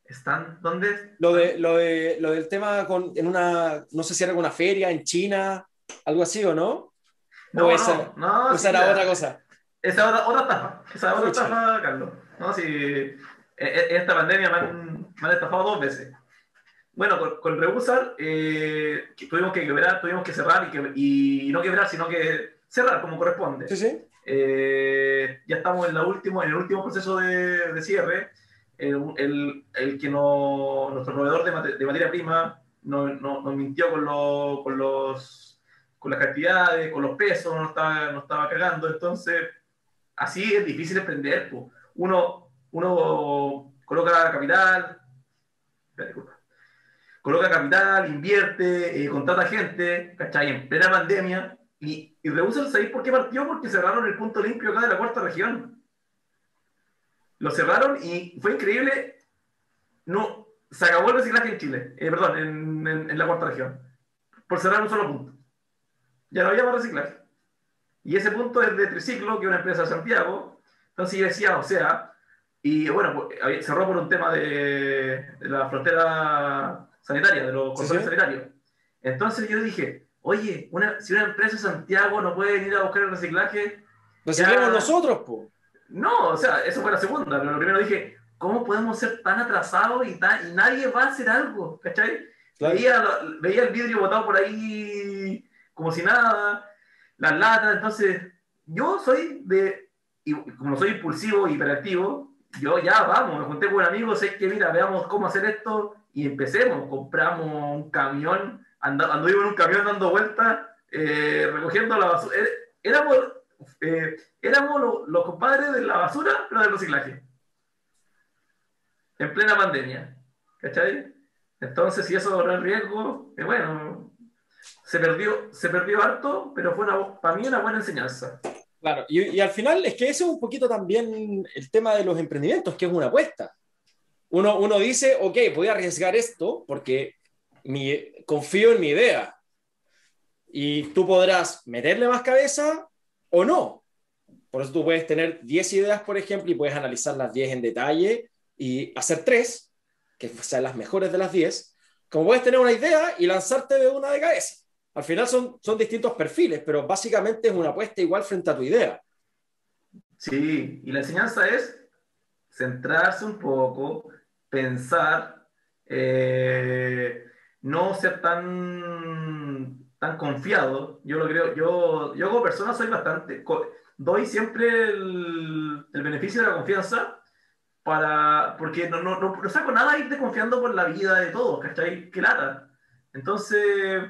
¿Están? ¿Dónde? Lo, de, lo, de, lo del tema con, en una, no sé si era una feria en China, algo así o no. No, o esa, no, no, esa sí, era otra cosa. Esa otra, otra estafa, esa otra Pucha. estafa, Carlos. No, si en en esta pandemia me han, me han estafado dos veces. Bueno, con, con Reusar eh, tuvimos que quebrar, tuvimos que cerrar y, que, y no quebrar, sino que cerrar como corresponde. Sí, sí. Eh, ya estamos en, la último, en el último proceso de, de cierre. El, el, el que no, nuestro proveedor de, mate- de materia prima nos, nos- nos mintió con, lo- con, los, con las cantidades, con los pesos, nos estaba, nos estaba cagando. Entonces, así es difícil emprender. Uno, uno coloca capital, disculpa. coloca capital, invierte, eh, contrata gente, ¿cachai? En plena pandemia. Y, y rehúsa el salir por qué partió, porque cerraron el punto limpio acá de la cuarta región. Lo cerraron y fue increíble no, se acabó el reciclaje en Chile, eh, perdón, en, en, en la cuarta región, por cerrar un solo punto. Ya no había más reciclaje. Y ese punto es de Triciclo, que es una empresa de Santiago. Entonces yo decía, o sea, y bueno, pues, cerró por un tema de, de la frontera sanitaria, de los controles sí. sanitarios. Entonces yo dije, oye, una, si una empresa de Santiago no puede venir a buscar el reciclaje, Reciclemos Ya. nosotros, po. no, o sea, eso fue la segunda, pero lo primero dije, ¿cómo podemos ser tan atrasados y, tan, y nadie va a hacer algo? ¿Cachai? Claro. Veía, veía el vidrio botado por ahí como si nada, las latas, entonces yo soy de, y como soy impulsivo hiperactivo, yo ya vamos, me junté con un amigo, sé que mira, veamos cómo hacer esto y empecemos, compramos un camión, anduvimos en un camión dando vueltas, eh, recogiendo la basura, Eh, éramos, eh, éramos lo- los compadres de la basura, pero del reciclaje, en plena pandemia, ¿cachai? Entonces, si eso no es riesgo, eh, bueno, se perdió, se perdió harto, pero fue una, para mí una buena enseñanza. Claro, y, al final es que ese es un poquito también el tema de los emprendimientos, que es una apuesta. Uno, uno dice, ok, voy a arriesgar esto porque mi, confío en mi idea. Y tú podrás meterle más cabeza o no. Por eso tú puedes tener 10 ideas, por ejemplo, y puedes analizar las 10 en detalle y hacer tres, que sean las mejores de las 10. Como puedes tener una idea y lanzarte de una de cabeza. Al final son, son distintos perfiles, pero básicamente es una apuesta igual frente a tu idea. Sí, y la enseñanza es centrarse un poco, pensar, eh, no ser tan, tan confiado. Yo lo creo, yo, yo como persona soy bastante, doy siempre el, el beneficio de la confianza para, porque no, no, no, no saco nada irte confiando por la vida de todos, ¿cachai? Qué lata. Entonces,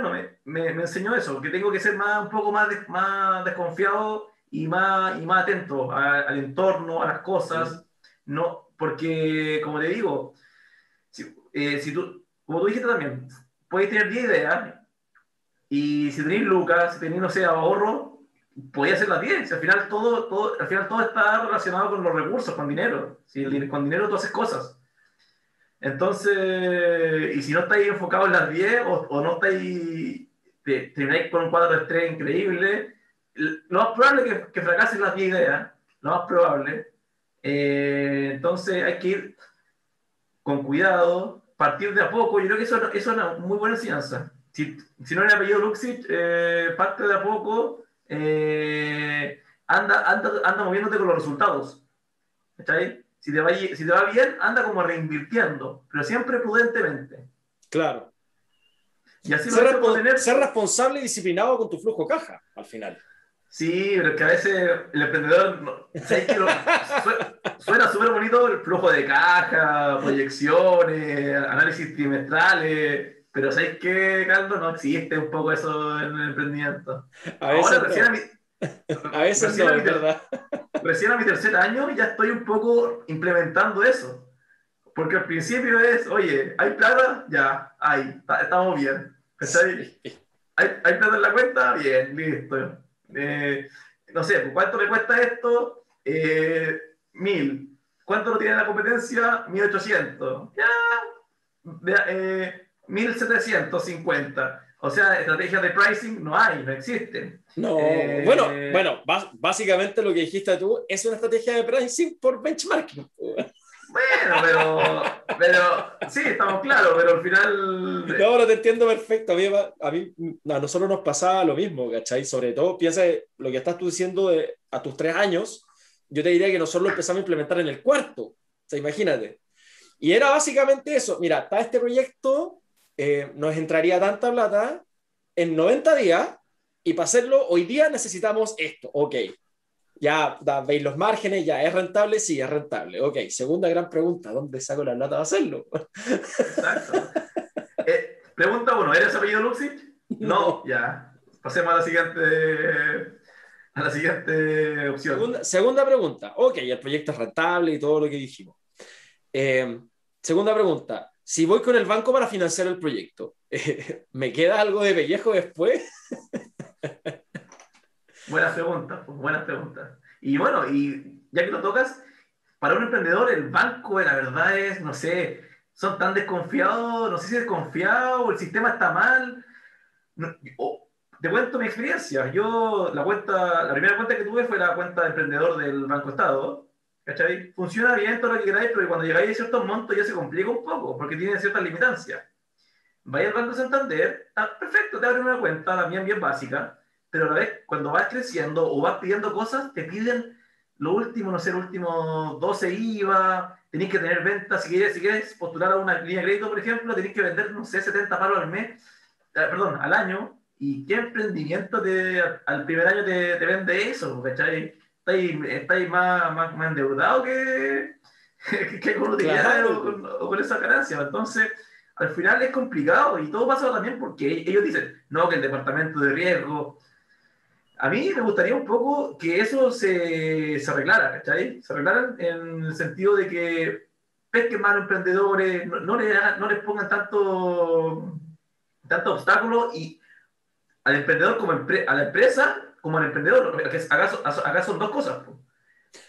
bueno, me, me, me enseñó eso, que tengo que ser más, un poco más, des- más desconfiado y más, y más atento a- al entorno, a las cosas, no, porque, como te digo, si, eh, si tú, como tú dijiste también, puedes tener 10 ideas y si tenéis lucas, si tenéis, no sé, ahorro, podéis hacer las 10. Si al final todo, todo, al final todo está relacionado con los recursos, con dinero. Si con dinero tú haces cosas. Entonces, y si no estáis enfocados en las 10 o, o no estáis, te- termináis con un cuadro de estrés increíble, lo más probable es que, que fracasen las 10 ideas, lo más probable. Eh, entonces hay que ir con cuidado, partir de a poco. Yo creo que eso, eso es una muy buena enseñanza. Si, si no eres apellido Luxich, eh, parte de a poco, eh, anda, anda, anda moviéndote con los resultados. ¿Cachai? Si te, va, si te va bien, anda como reinvirtiendo, pero siempre prudentemente. Claro. Y así Ser, vas a respo- tener... ser responsable y disciplinado con tu flujo caja, al final. Sí, pero es que a veces el emprendedor, suena súper bonito el flujo de caja, proyecciones, análisis trimestrales, pero ¿sabes qué, Carlos? No existe un poco eso en el emprendimiento. A veces, Ahora, recién a veces recién no, a mi verdad. recién a mi tercer año ya estoy un poco implementando eso. Porque al principio es, oye, ¿hay plata? Ya, hay, ta- estamos bien. ¿Cachai? ¿Hay, ¿Hay plata en la cuenta? Bien, listo. Eh, no sé, ¿cuánto me cuesta esto? Eh, mil. ¿Cuánto lo tiene la competencia? 1800. Ya, eh, 1750. O sea, estrategias de pricing no hay, no existen. No, Eh, bueno, bueno, básicamente lo que dijiste tú es una estrategia de pricing por benchmarking. Bueno, pero, pero sí, estamos claros, pero al final. Yo ahora te entiendo perfecto. A mí, a mí a nosotros nos pasaba lo mismo, ¿cachai? Sobre todo, piensa lo que estás tú diciendo de, a tus tres años, yo te diría que nosotros lo empezamos a implementar en el cuarto. O sea, imagínate. Y era básicamente eso. Mira, está este proyecto, eh, nos entraría tanta plata en 90 días y para hacerlo hoy día necesitamos esto. Ok. Ya da- veis los márgenes, ya es rentable, sí, es rentable. Ok, segunda gran pregunta, ¿dónde saco la plata para hacerlo? Exacto. Eh, pregunta uno, ¿eres apellido Luxich? No, ya. Pasemos a la siguiente. A la siguiente opción. Segunda, segunda pregunta. Ok, el proyecto es rentable y todo lo que dijimos. Eh, segunda pregunta. Si voy con el banco para financiar el proyecto, ¿me queda algo de pellejo después? Buenas preguntas, pues, buenas. Y bueno, y ya que lo tocas, para un emprendedor el banco, la verdad es, no sé, son tan desconfiados, no sé si desconfiados, el sistema está mal. te cuento mi experiencia. Yo, la cuenta, la primera cuenta que tuve fue la cuenta de emprendedor del Banco Estado. ¿Cachai? Funciona bien todo lo que queráis, pero cuando llegáis a ciertos montos ya se complica un poco, porque tiene ciertas limitancias. Vaya al Banco Santander, está perfecto, te abren una cuenta, también bien básica, pero a la vez, cuando vas creciendo o vas pidiendo cosas, te piden lo último, no sé, los últimos 12 IVA, tenéis que tener ventas, si quieres, si quieres postular a una línea de crédito, por ejemplo, tenéis que vender, no sé, 70 palos al mes, eh, perdón, al año, y qué emprendimiento te, al primer año te, te vende eso, ¿cachai? Estáis, estáis más, más, más endeudados que, que, con utilidades o, con, o con esa ganancia. Entonces, al final es complicado y todo pasa también porque ellos dicen, no, que el departamento de riesgo, a mí me gustaría un poco que eso se, se arreglara, ¿cachai? Se arreglara en el sentido de que pesquen más emprendedores, no, no, les, no les pongan tanto, tanto obstáculo y al emprendedor como a la empresa como al emprendedor, acaso, acaso son dos cosas.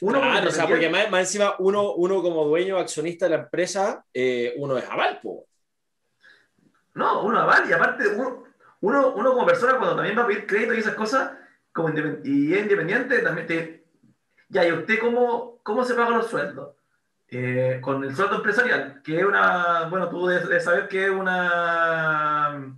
Uno claro, o sea, porque más, más, encima uno, uno como dueño accionista de la empresa, eh, uno es aval, po. No, uno aval y aparte uno, uno, uno como persona cuando también va a pedir crédito y esas cosas, como y es independiente, también te... Ya, ¿y usted cómo, cómo se pagan los sueldos? Eh, con el sueldo empresarial, que es una, bueno, tú debes saber que es una,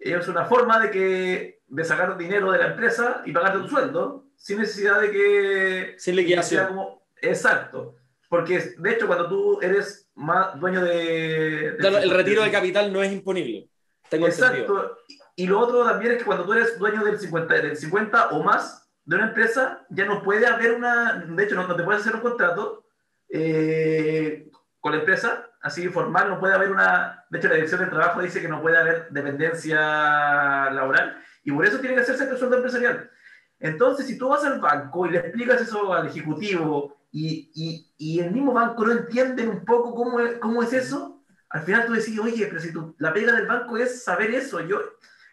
es una forma de, que, de sacar dinero de la empresa y pagarte tu sueldo sin necesidad de que... Sin liquidación. Como, exacto. Porque, de hecho, cuando tú eres más dueño de... de el retiro de capital no es imponible. Tengo exacto. Entendido. Y lo otro también es que cuando tú eres dueño del 50, del 50 o más de una empresa, ya no puede haber una, de hecho no, no te puedes hacer un contrato eh, con la empresa, así formal, no puede haber una, de hecho la dirección del trabajo dice que no puede haber dependencia laboral y por eso tiene que hacerse el sueldo empresarial. Entonces, si tú vas al banco y le explicas eso al ejecutivo y, y, el mismo banco no entiende un poco cómo es, cómo es eso, al final tú decís, oye, pero si tú, la pega del banco es saber eso, yo,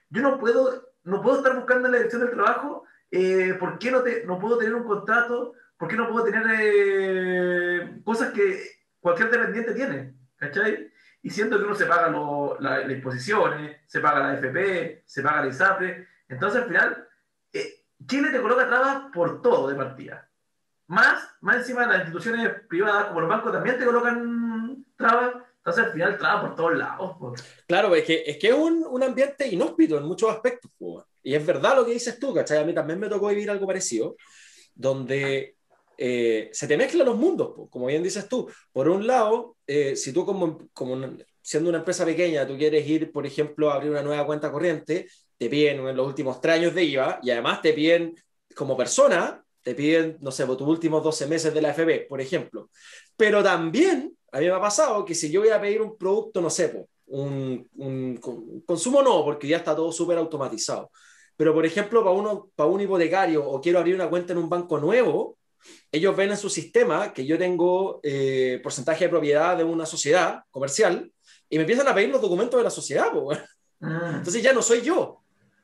yo no puedo, no puedo estar buscando la dirección del trabajo, eh, ¿por qué no, te, no puedo tener un contrato? ¿Por qué no puedo tener eh, cosas que cualquier dependiente tiene? ¿Cachai? Y siento que uno se paga las imposiciones, se paga la FP, se paga la ISAPRE, entonces al final eh, Chile te coloca trabas por todo de partida. Más, más encima las instituciones privadas como los bancos también te colocan trabas entonces al final traba por todos lados. Claro, es que es, que es un, un, ambiente inhóspito en muchos aspectos. Y es verdad lo que dices tú, ¿cachai? A mí también me tocó vivir algo parecido, donde eh, se te mezclan los mundos, como bien dices tú. Por un lado, eh, si tú como, siendo una empresa pequeña, tú quieres ir, por ejemplo, a abrir una nueva cuenta corriente, te piden en los últimos tres años de IVA y además te piden como persona, te piden, no sé, tus últimos 12 meses de la FB, por ejemplo. Pero también a mí me ha pasado que si yo voy a pedir un producto, no sé, un, un, consumo no, porque ya está todo súper automatizado. Pero, por ejemplo, para, uno, para un hipotecario o quiero abrir una cuenta en un banco nuevo, ellos ven en su sistema que yo tengo eh, porcentaje de propiedad de una sociedad comercial y me empiezan a pedir los documentos de la sociedad. Pues, Entonces ya no soy yo,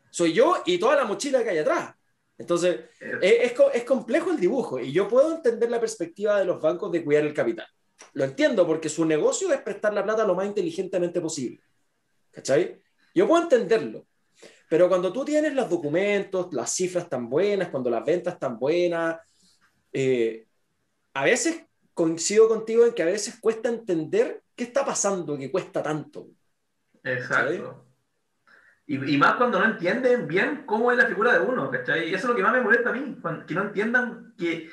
soy yo y toda la mochila que hay atrás. Entonces, es, es, es complejo el dibujo y yo puedo entender la perspectiva de los bancos de cuidar el capital. Lo entiendo porque su negocio es prestar la plata lo más inteligentemente posible. ¿Cachai? Yo puedo entenderlo. Pero cuando tú tienes los documentos, las cifras tan buenas, cuando las ventas tan buenas, eh, a veces coincido contigo en que a veces cuesta entender qué está pasando, que cuesta tanto. Exacto. Y, y, más cuando no entienden bien cómo es la figura de uno, ¿cachai? Y eso es lo que más me molesta a mí, que no entiendan que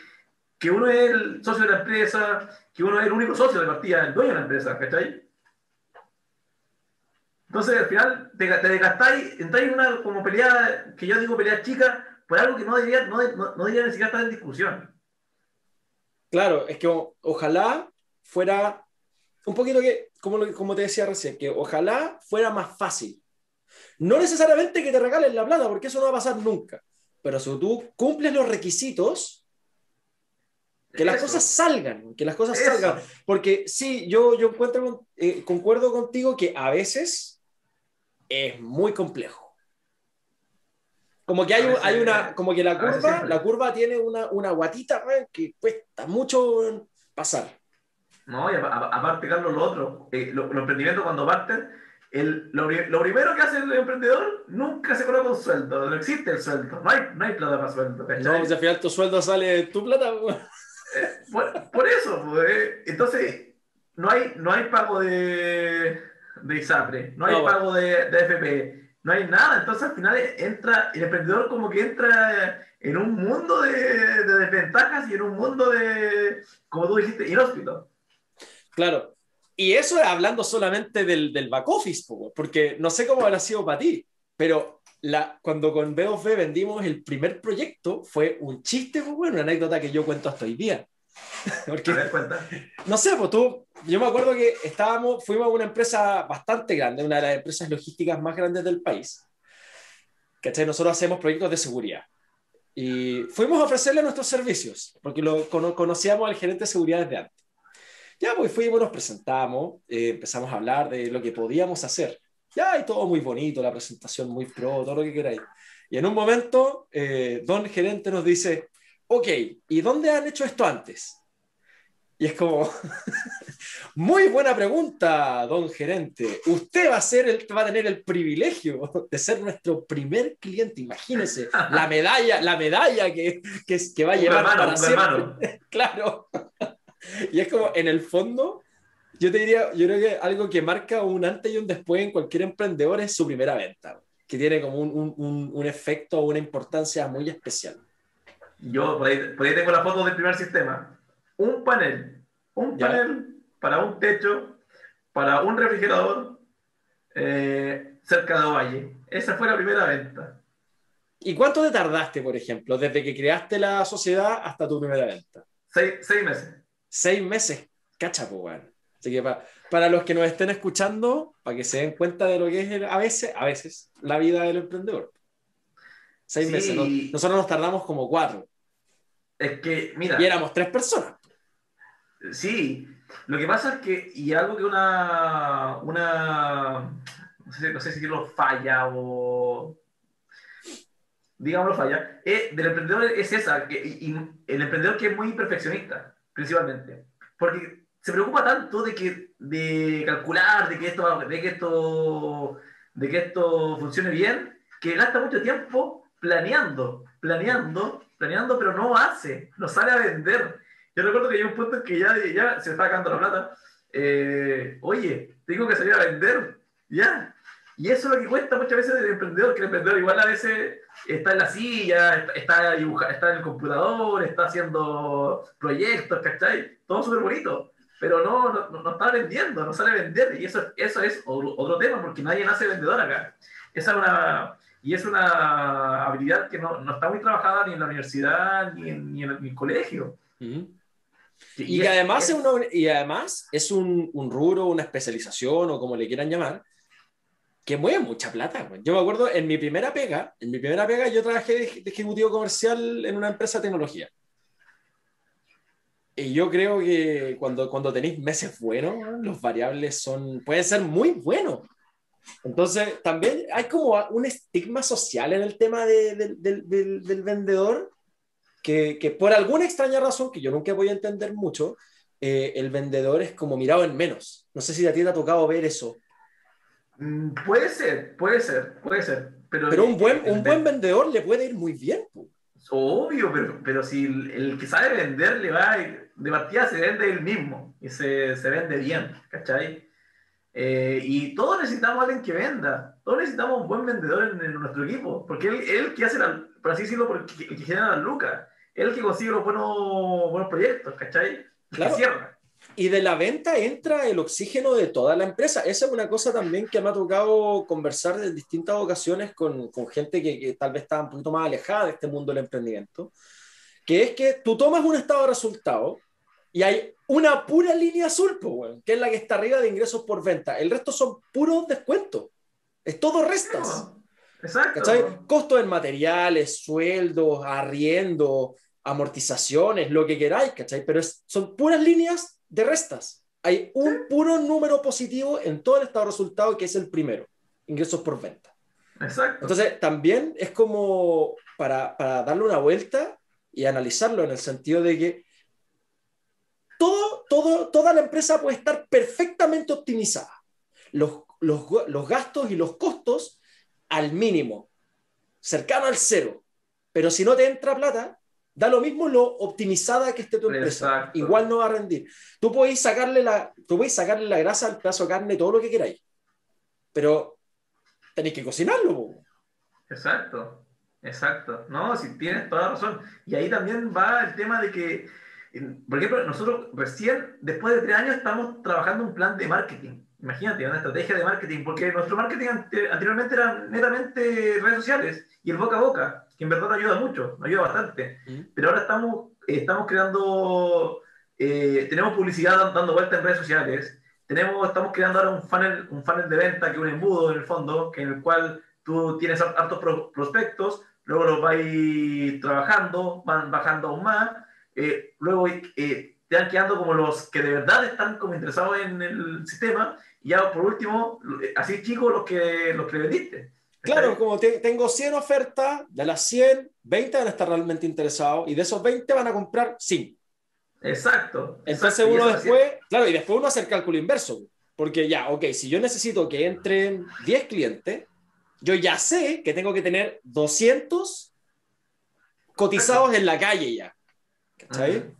que uno es el socio de la empresa, que uno es el único socio de partida, el dueño de la empresa, ¿cachai? Entonces, al final, te, te desgastáis, entráis en una como pelea, que yo digo pelea chica, por algo que no debería, no, no, no debería ni siquiera estar en discusión. Claro, es que ojalá fuera un poquito que, como, como te decía recién, que ojalá fuera más fácil. No necesariamente que te regalen la plata, porque eso no va a pasar nunca. Pero si tú cumples los requisitos, que las cosas salgan, que las cosas salgan. Porque sí, yo, yo encuentro, eh, concuerdo contigo que a veces es muy complejo. Como que hay, hay una, como que la curva, la curva tiene una, una guatita que cuesta mucho pasar. No, y aparte, Carlos, lo otro, eh, lo- los emprendimientos cuando parten, el, lo, lo primero que hace el emprendedor nunca se coloca un sueldo, no existe el sueldo, no hay, no hay plata para sueldo. ¿cachai? No, si al final tu sueldo sale tu plata, weón. Por, por eso, pues, eh, entonces, no hay, no hay pago de, de ISAPRE, no hay No, pago de, de FP, no hay nada. Entonces, al final entra, el emprendedor como que entra en un mundo de, de desventajas y en un mundo de, como tú dijiste, inhóspito. Claro. Y eso es hablando solamente del, del back office, porque no sé cómo habrá sido para ti, pero la, cuando con B2B vendimos el primer proyecto fue un chiste, bueno, una anécdota que yo cuento hasta hoy día. Porque ¿Te das cuenta? no sé, pues tú, yo me acuerdo que estábamos, fuimos a una empresa bastante grande, una de las empresas logísticas más grandes del país. ¿Cachai? Nosotros hacemos proyectos de seguridad. Y fuimos a ofrecerle nuestros servicios, porque lo cono- conocíamos al gerente de seguridad desde antes. Ya, pues fuimos, nos presentamos, eh, empezamos a hablar de lo que podíamos hacer. Ya, y todo muy bonito, la presentación muy pro, todo lo que queráis. Y en un momento, eh, don gerente nos dice, ok, ¿y dónde han hecho esto antes? Y es como, muy buena pregunta, don gerente. Usted va a, ser el, va a tener el privilegio de ser nuestro primer cliente. Imagínese la medalla, la medalla que, que, que va a llevar hermano, para siempre. Claro. Y es como, en el fondo, yo te diría, yo creo que algo que marca un antes y un después en cualquier emprendedor es su primera venta, que tiene como un, un, un efecto o una importancia muy especial. Yo por ahí, por ahí tengo la foto del primer sistema. Un panel, un Ya. panel para un techo, para un refrigerador, eh, cerca de Ovalle. Esa fue la primera venta. ¿Y cuánto te tardaste, por ejemplo, desde que creaste la sociedad hasta tu primera venta? Seis, seis meses. Seis meses, cacha, pues, weón. Así que pa- para los que nos estén escuchando, para que se den cuenta de lo que es el- a veces, a veces, la vida del emprendedor. Seis Sí. meses. Nos- nosotros nos tardamos como cuatro. Es que, mira, Y éramos tres personas. sí, lo que pasa es que, y algo que una, una no sé, no sé si lo falla o, digámoslo falla, eh, del emprendedor es esa, que, y, y el emprendedor que es muy perfeccionista, principalmente, porque se preocupa tanto de que de calcular, de que esto, de que esto, de que esto funcione bien, que gasta mucho tiempo planeando, planeando, planeando, pero no hace, no sale a vender. Yo recuerdo que hay un punto en que ya, ya se está acabando la plata. eh, oye, tengo que salir a vender, ya. Y eso es lo que cuesta muchas veces del emprendedor, que el emprendedor igual a veces está en la silla, está, dibuja- está en el computador, está haciendo proyectos, ¿cachai? Todo súper bonito, pero no, no, no está vendiendo, no sale a vender. Y eso, eso es otro, otro tema, porque nadie nace vendedor acá. Esa es una, y es una habilidad que no, no está muy trabajada ni en la universidad ni en, ni en el, ni en el colegio. Y, que además es, una- y además es un, un rubro, una especialización o como le quieran llamar, que mueve mucha plata. güey. Yo me acuerdo en mi primera pega, en mi primera pega yo trabajé de, de ejecutivo comercial en una empresa de tecnología. Y yo creo que cuando, cuando tenéis meses buenos, los variables son, pueden ser muy buenos. Entonces, también hay como un estigma social en el tema de- del- del- del- del vendedor que, que por alguna extraña razón, que yo nunca voy a entender mucho, eh, el vendedor es como mirado en menos. No sé si a ti te ha tocado ver eso. Mm, Puede ser, puede ser, puede ser. Pero, Pero un buen, un buen vendedor le puede ir muy bien. Obvio, pero, pero si el, el que sabe vender le va, de partida se vende él mismo y se, se vende bien, ¿cachai? Eh, y todos necesitamos a alguien que venda, todos necesitamos un buen vendedor en, en nuestro equipo, porque él, él que hace, la, por así decirlo, porque, el que genera las lucas, él que consigue los buenos, buenos proyectos, ¿cachai? Claro. que cierra. Y de la venta entra el oxígeno de toda la empresa. Esa es una cosa también que me ha tocado conversar en distintas ocasiones con, con gente que, que tal vez está un poquito más alejada de este mundo del emprendimiento, que es que tú tomas un estado de resultado y hay una pura línea azul, po, weón, que es la que está arriba de ingresos por venta. El resto son puros descuentos. Es todo restas. Exacto. ¿Cachai? Costos en materiales, sueldos, arriendo, amortizaciones, lo que queráis, ¿cachai? Pero es- son puras líneas de restas. Hay un puro número positivo en todo el estado de resultado que es el primero, ingresos por venta. Exacto. Entonces, también es como para, para darle una vuelta y analizarlo en el sentido de que todo, todo, toda la empresa puede estar perfectamente optimizada. Los, los, los gastos y los costos al mínimo, cercano al cero. Pero si no te entra plata, da lo mismo lo optimizada que esté tu empresa. Exacto. Igual no va a rendir. Tú podéis sacarle la, tú podéis sacarle la grasa al pedazo de carne, todo lo que queráis. Pero tenéis que cocinarlo. po. Exacto, exacto. No, si tienes toda la razón. Y ahí también va el tema de que, por ejemplo, nosotros recién, después de tres años, estamos trabajando un plan de marketing. Imagínate, una estrategia de marketing, porque nuestro marketing ante- anteriormente era netamente redes sociales y el boca a boca, que en verdad ayuda mucho, nos ayuda bastante. Pero ahora estamos, eh, estamos creando, eh, tenemos publicidad dan- dando vuelta en redes sociales, tenemos, estamos creando ahora un funnel, un funnel de venta que es un embudo en el fondo, que en el cual tú tienes har- hartos pro- prospectos, luego los vas trabajando, van bajando aún más, eh, luego eh, te van quedando como los que de verdad están como interesados en el sistema, y ya por último, así chicos los que, los que vendiste. Claro, como te- tengo 100 ofertas, de las 100, 20 van a estar realmente interesados y de esos 20 van a comprar 5. Exacto. Entonces exacto, uno así- después, claro, y después uno hace el cálculo inverso. Porque ya, ok, si yo necesito que entren 10 clientes, yo ya sé que tengo que tener 200 cotizados en la calle ya. ¿Cachai? Ujú.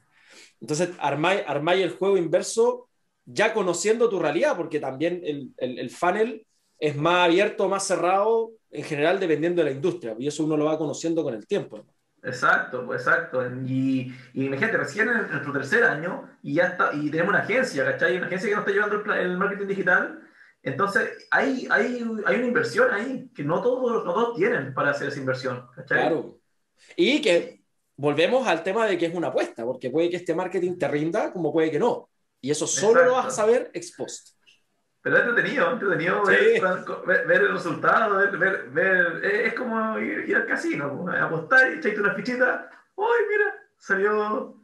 Entonces armáis, armáis el juego inverso ya conociendo tu realidad, porque también el, el, el funnel es más abierto más cerrado en general dependiendo de la industria, y eso uno lo va conociendo con el tiempo. Exacto, pues exacto. Y, y imagínate, recién en nuestro tercer año y ya está, y tenemos una agencia, ¿cachai? Una agencia que nos está llevando el, el marketing digital. Entonces, hay, hay, hay una inversión ahí que no todos, no todos tienen para hacer esa inversión, ¿cachai? Claro. Y que volvemos al tema de que es una apuesta, porque puede que este marketing te rinda como puede que no. Y eso solo lo vas a Exacto. saber ex post. Pero es entretenido, entretenido Sí. ver, ver, el resultado, ver, ver, ver- es como ir, ir al casino, apostar y echarte una fichita. ¡Uy, mira! Salió,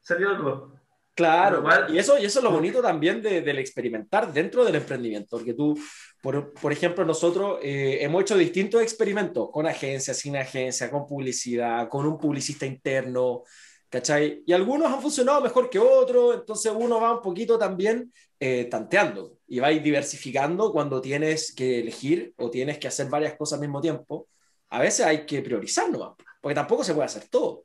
salió algo. Claro, y eso, y eso es lo bonito también de- del experimentar dentro del emprendimiento, porque tú, por, por ejemplo, nosotros eh, hemos hecho distintos experimentos con agencias, sin agencia, con publicidad, con un publicista interno, ¿cachai? Y algunos han funcionado mejor que otros, entonces uno va un poquito también eh, tanteando y va diversificando cuando tienes que elegir o tienes que hacer varias cosas al mismo tiempo. A veces hay que priorizar nomás, porque tampoco se puede hacer todo.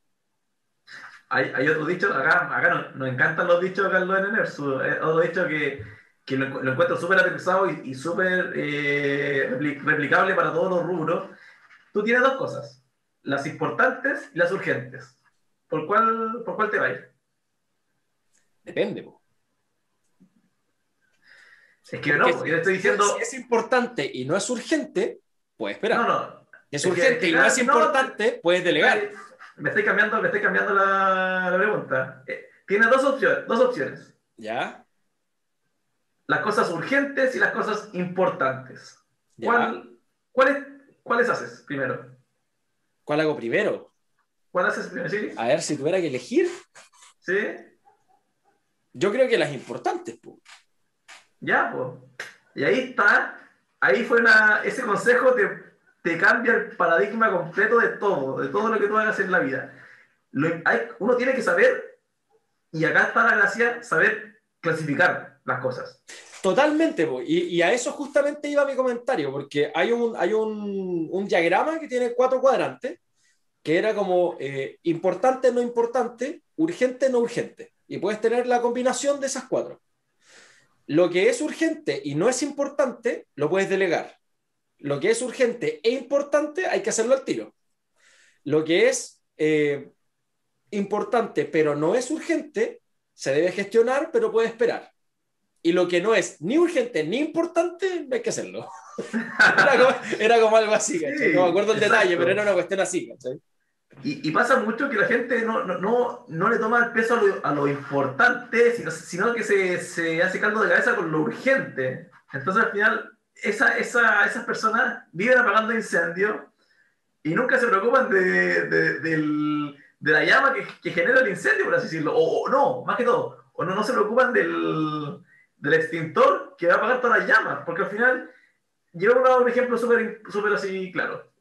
Hay, hay otro dicho, acá, acá nos, nos encantan los dichos acá en los Enersu, eh, otro dicho que, que lo, lo encuentro súper aterrizado y, y súper eh, repli- replicable para todos los rubros. Tú tienes dos cosas, las importantes y las urgentes. ¿Por cuál, por cuál te vas? Depende. po. Es que no, Porque yo le estoy si- diciendo... Si es importante y no es urgente, puedes esperar. No, no. Si es es que- urgente y no no, es importante, puedes delegar. Me estoy cambiando, me estoy cambiando la, la pregunta. Eh, Tiene dos opciones, dos opciones. ¿Ya? Las cosas urgentes y las cosas importantes. ¿Ya? ¿Cuál, cuáles, ¿Cuáles haces primero? ¿Cuál hago primero? ¿Cuál haces primero? ¿Sí? A ver, si tuviera que elegir, ¿Sí? yo creo que las importantes. po. Ya, pues. Y ahí está. Ahí fue una. Ese consejo te, te cambia el paradigma completo de todo, de todo lo que tú hagas en la vida. Uno tiene que saber, y acá está la gracia, saber clasificar las cosas. Totalmente, y, y a eso justamente iba mi comentario, porque hay un, hay un, un diagrama que tiene cuatro cuadrantes, que era como eh, importante, no importante, urgente, no urgente. Y puedes tener la combinación de esas cuatro. Lo que es urgente y no es importante, lo puedes delegar. Lo que es urgente e importante, hay que hacerlo al tiro. Lo que es eh, importante pero no es urgente, se debe gestionar, pero puede esperar. Y lo que no es ni urgente ni importante, no hay que hacerlo. era, como, era como algo así, ¿cachai? No me acuerdo el exacto. detalle, pero era una cuestión así, ¿cachai? Y, y pasa mucho que la gente no, no, no, no le toma el peso a lo, a lo importante, sino, sino que se, se hace caldo de cabeza con lo urgente. Entonces, al final, esa, esa, esas personas viven apagando incendios y nunca se preocupan de, de, de la llama que, que genera el incendio, por así decirlo. O, o no, más que todo, o no, no se preocupan del, del extintor que va a apagar todas las llamas, porque al final, dar un ejemplo súper así claro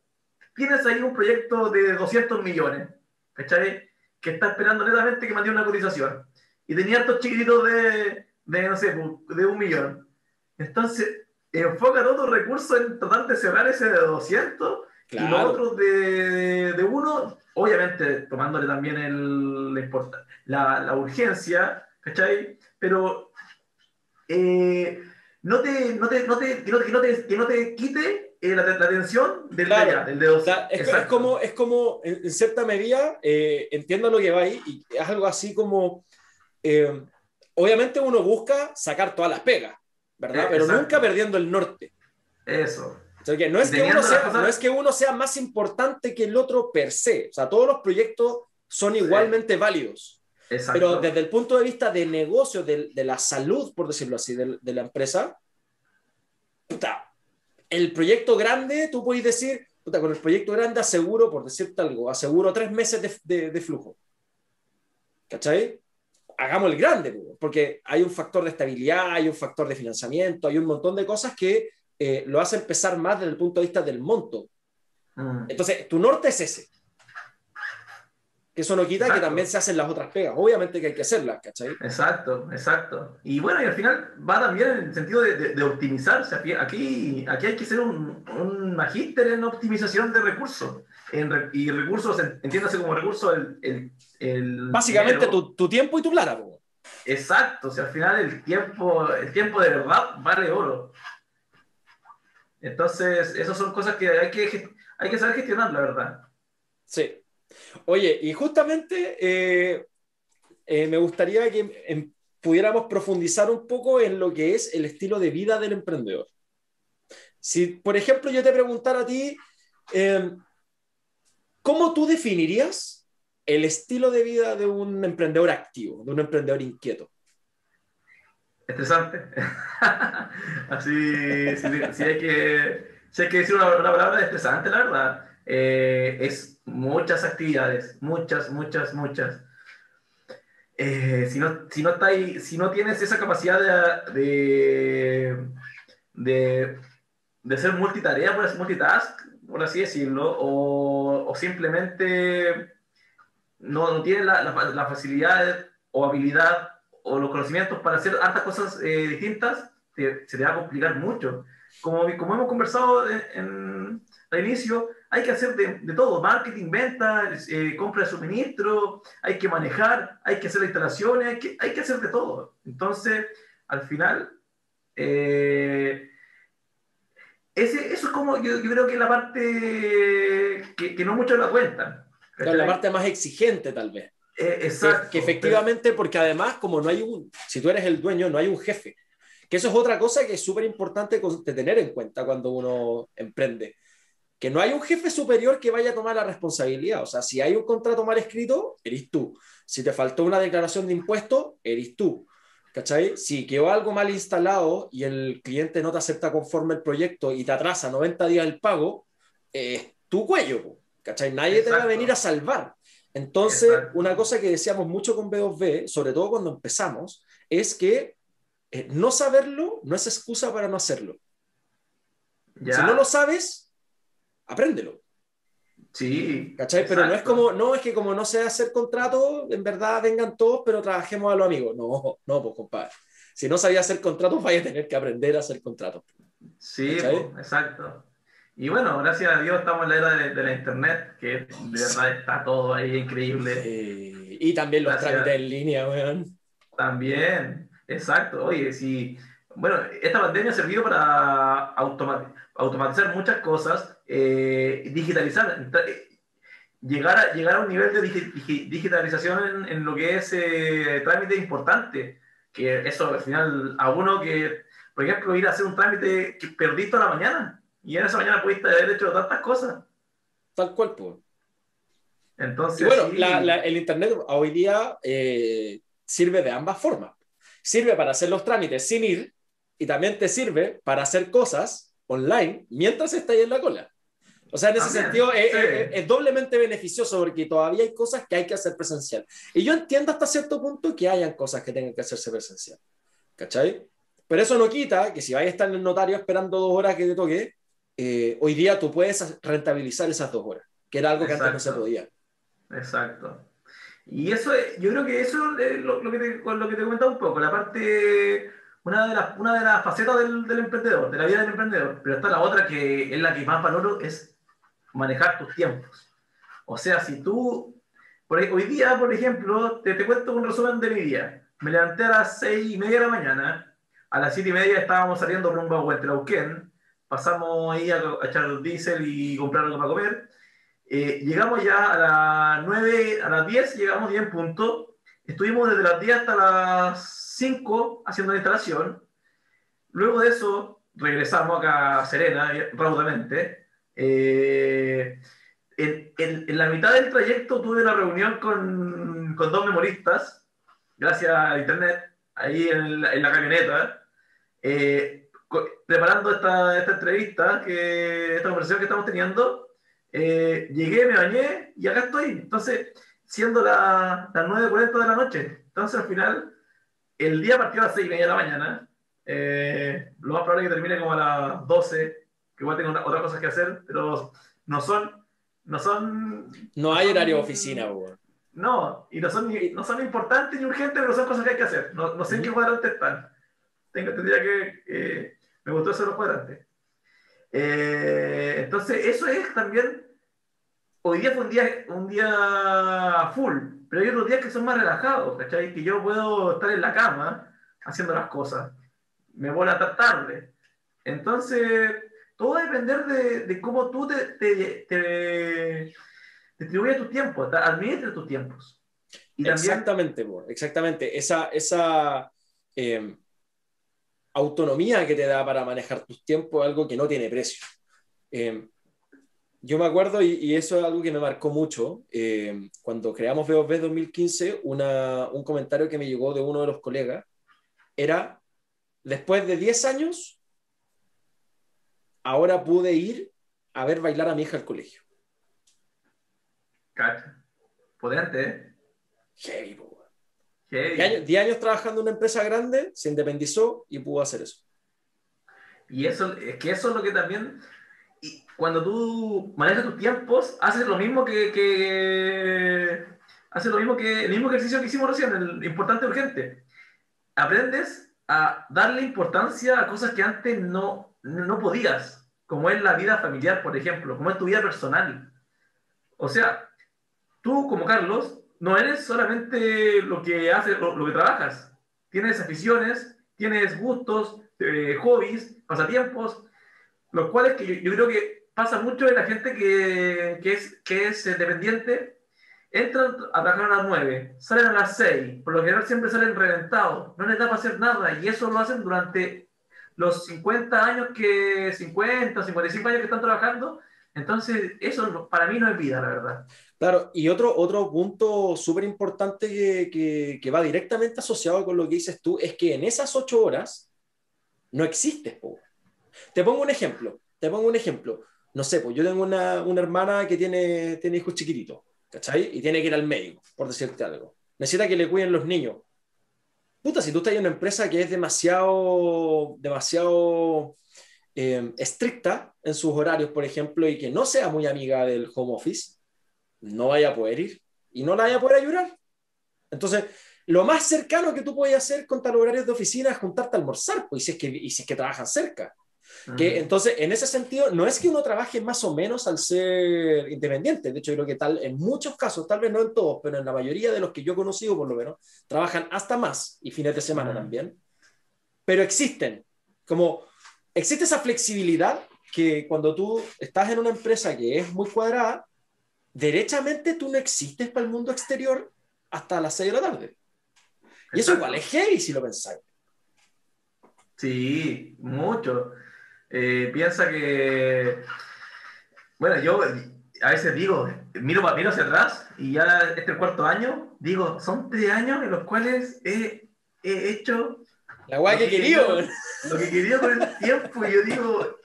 tienes ahí un proyecto de 200 millones, ¿cachai? Que está esperando netamente que mande una cotización. y tenía estos chiquititos de, de, no sé, de un millón. Entonces, enfoca todos tus recursos en tratar de cerrar ese de 200 y los otros de, de uno, obviamente tomándole también el, la, la urgencia, ¿cachai? Pero eh, no, te, no, te, no, te, que no te, que no te, quite eh, la, la, atención del, claro. del dedo. es, es, como, es como, en, cierta medida, eh, entiendo lo que va ahí, y es algo así como, eh, obviamente uno busca sacar todas las pegas, ¿verdad? Pero nunca perdiendo el norte. Eso. O sea, que no, es que uno sea, no es que uno sea más importante que el otro per se. O sea, todos los proyectos son igualmente válidos. Exacto. Pero desde el punto de vista de negocio, de, de la salud, por decirlo así, de, de, la empresa, puta, el proyecto grande, tú puedes decir, puta, con el proyecto grande aseguro, por decirte algo, aseguro tres meses de, de flujo. ¿Cachai? Hagamos el grande, porque hay un factor de estabilidad, hay un factor de financiamiento, hay un montón de cosas que eh, lo hace empezar más desde el punto de vista del monto. Mm. Entonces, tu norte es ese. Que eso no quita que también se hacen las otras pegas. Obviamente que hay que hacerlas, ¿cachai? Exacto, exacto. Y bueno, y al final va también en el sentido de, de, de optimizarse. Aquí, aquí hay que ser un, un magíster en optimización de recursos. En, y recursos, entiéndase como recursos el, el, el Básicamente tu, tu, tiempo y tu plata. Po. Exacto, o sea, al final el tiempo, el tiempo de verdad vale oro. Entonces, esas son cosas que hay que, hay que saber gestionar, la verdad. Sí. Oye, y justamente eh, eh, me gustaría que em, pudiéramos profundizar un poco en lo que es el estilo de vida del emprendedor. Si, por ejemplo, yo te preguntara a ti, eh, ¿cómo tú definirías el estilo de vida de un emprendedor activo, de un emprendedor inquieto? estresante. Así, si, hay que, si hay que decir una, una palabra estresante, la verdad. Eh, es muchas actividades, muchas, muchas, muchas. Eh, si, no, si, no está ahí, si no tienes esa capacidad de, de, de, ser multitarea, por así, multitask, por así decirlo, o, o simplemente no, no tienes la, la, facilidad o habilidad o los conocimientos para hacer hartas cosas eh, distintas, se te va a complicar mucho. Como, como hemos conversado en, en, al inicio, hay que hacer de, de todo, marketing, venta, eh, compra de suministro, hay que manejar, hay que hacer instalaciones, hay que, hay que hacer de todo. Entonces, al final, eh, ese, eso es como, yo, yo, creo que la parte que, que no muchos la cuentan. la parte más exigente, tal vez. Eh, exacto. Que, que, efectivamente, porque además, como no hay un, si tú eres el dueño, no hay un jefe. Que eso es otra cosa que es súper importante de tener en cuenta cuando uno emprende. Que no hay un jefe superior que vaya a tomar la responsabilidad. O sea, si hay un contrato mal escrito, eres tú. Si te faltó una declaración de impuestos, eres tú. ¿Cachai? Si quedó algo mal instalado y el cliente no te acepta conforme el proyecto y te atrasa 90 días el pago, es eh, tu cuello. ¿Cachai? Nadie Exacto. te va a venir a salvar. Entonces, Exacto. una cosa que decíamos mucho con B2B, sobre todo cuando empezamos, es que eh, no saberlo no es excusa para no hacerlo. Ya. Si no lo sabes, apréndelo. Sí. ¿Cachai? Exacto. Pero no es como, no, es que como no sé hacer contrato, en verdad vengan todos, pero trabajemos a los amigos. No, no, pues compadre. Si no sabía hacer contratos, vaya a tener que aprender a hacer contratos. Sí, pues, exacto. Y bueno, gracias a Dios estamos en la era de, de la internet, que de verdad está todo ahí increíble. Sí. Y también los gracias. trámites en línea, weón. También, exacto. Oye, si, bueno, esta pandemia ha servido para automat automatizar muchas cosas, eh, digitalizar, llegar a, llegar a un nivel de digi digitalización en, en, lo que es eh, trámite importante, que eso al final, a uno que, por ejemplo, ir a hacer un trámite que toda la mañana, y en esa mañana pudiste haber hecho tantas cosas. Tal cual, pues. Entonces. Y bueno, sí. la, la, el Internet hoy día eh, sirve de ambas formas. Sirve para hacer los trámites sin ir y también te sirve para hacer cosas online mientras estás en la cola. O sea, en ese también, sentido es, sí. es, es, doblemente beneficioso porque todavía hay cosas que hay que hacer presencial. Y yo entiendo hasta cierto punto que hayan cosas que tengan que hacerse presencial. ¿Cachai? Pero eso no quita que si vais a estar en el notario esperando dos horas que te toque, eh, hoy día tú puedes rentabilizar esas dos horas, que era algo que Exacto. antes no se podía. Exacto. Y eso, es- yo creo que eso es lo, lo que te, lo que te comentaba un poco, la parte, una de las, una de las facetas del, del emprendedor, de la vida del emprendedor. Pero está la otra que es la que más valoro, es manejar tus tiempos. O sea, si tú, por hoy día, por ejemplo, te, te cuento un resumen de mi día. Me levanté a las seis y media de la mañana, a las siete y media estábamos saliendo rumbo a Huentrauquén, pasamos ahí a, a echar el diésel y comprar algo para comer. Eh, llegamos ya a las 9, a las 10, llegamos 10 en punto. Estuvimos desde las 10 hasta las 5 haciendo la instalación. Luego de eso, regresamos acá a Serena, eh, raudamente. Eh, en, en- en la mitad del trayecto tuve una reunión con, con dos memoristas, gracias a internet, ahí en la, en la camioneta, eh, preparando esta, esta entrevista, que, esta conversación que estamos teniendo. Eh, llegué, me bañé y acá estoy. Entonces, siendo la- las 9.40 de la noche. Entonces, al final, el día partió a las 6 y media de la mañana. Eh, lo más probable es que termine como a las 12, que igual tengo otras cosas que hacer, pero no son. No son. No hay horario de oficina, weón. No, y no son, ni- no son importantes ni urgentes, pero son cosas que hay que hacer. No, no sé en qué cuadrante están. Tengo, tendría que. eh, me gustó hacer los cuadrantes. Eh, entonces, eso es también. Hoy día fue un día, un día full, pero hay otros días que son más relajados, ¿cachai? Que yo puedo estar en la cama haciendo las cosas. Me voy a tarde. Entonces, todo va a depender de, de cómo tú te, te, te distribuye tu tiempo, administra tus tiempos. Exactamente, exactamente. Esa, eh, autonomía que te da para manejar tus tiempos es algo que no tiene precio. Eh, yo me acuerdo, y, eso es algo que me marcó mucho, eh, cuando creamos VOV 2015, una, un comentario que me llegó de uno de los colegas era, después de 10 años, ahora pude ir a ver bailar a mi hija al colegio. cacha, potente, ¿eh? Heavy, po. Heavy. 10 años, 10 años trabajando en una empresa grande, se independizó y pudo hacer eso. Y eso, es que eso es lo que también, y cuando tú manejas tus tiempos, haces lo mismo que, que haces lo mismo que el mismo ejercicio que hicimos recién, el importante urgente. Aprendes a darle importancia a cosas que antes no, no podías, como es la vida familiar, por ejemplo, como es tu vida personal. O sea, tú como Carlos, no eres solamente lo que haces, lo, que trabajas. Tienes aficiones, tienes gustos, eh, hobbies, pasatiempos, los cuales que yo, yo creo que pasa mucho de la gente que, que es, que es dependiente. Entran a trabajar a las 9, salen a las 6, por lo general siempre salen reventados, no les da para hacer nada, y eso lo hacen durante los 50 años que, 50, 55 años que están trabajando, entonces eso para mí no es vida, la verdad. Claro, y otro, otro punto súper importante que, que, que va directamente asociado con lo que dices tú es que en esas ocho horas no existes. po. Te pongo un ejemplo, te pongo un ejemplo. No sé, pues yo tengo una, una hermana que tiene, tiene hijos chiquititos, ¿cachai? Y tiene que ir al médico, por decirte algo. Necesita que le cuiden los niños. Puta, si tú estás en una empresa que es demasiado, demasiado eh, estricta en sus horarios, por ejemplo, y que no sea muy amiga del home office, no vaya a poder ir y no la vaya a poder ayudar. Entonces, lo más cercano que tú puedes hacer contra los horarios de oficina es juntarte a almorzar, pues, y si es que, y si es que trabajan cerca. Que, entonces, en ese sentido, no es que uno trabaje más o menos al ser independiente. De hecho, yo creo que tal, en muchos casos, tal vez no en todos, pero en la mayoría de los que yo he conocido, por lo menos, trabajan hasta más y fines de semana también. Pero existen, como existe esa flexibilidad que cuando tú estás en una empresa que es muy cuadrada, derechamente tú no existes para el mundo exterior hasta las 6 de la tarde. Y eso igual es heavy si lo pensáis. Sí, mucho. Eh, piensa que, bueno, yo a veces digo, miro, miro hacia atrás y ya este cuarto año, digo, son tres años en los cuales he, he hecho La guay que quería. weón. lo que quería con el tiempo y yo digo,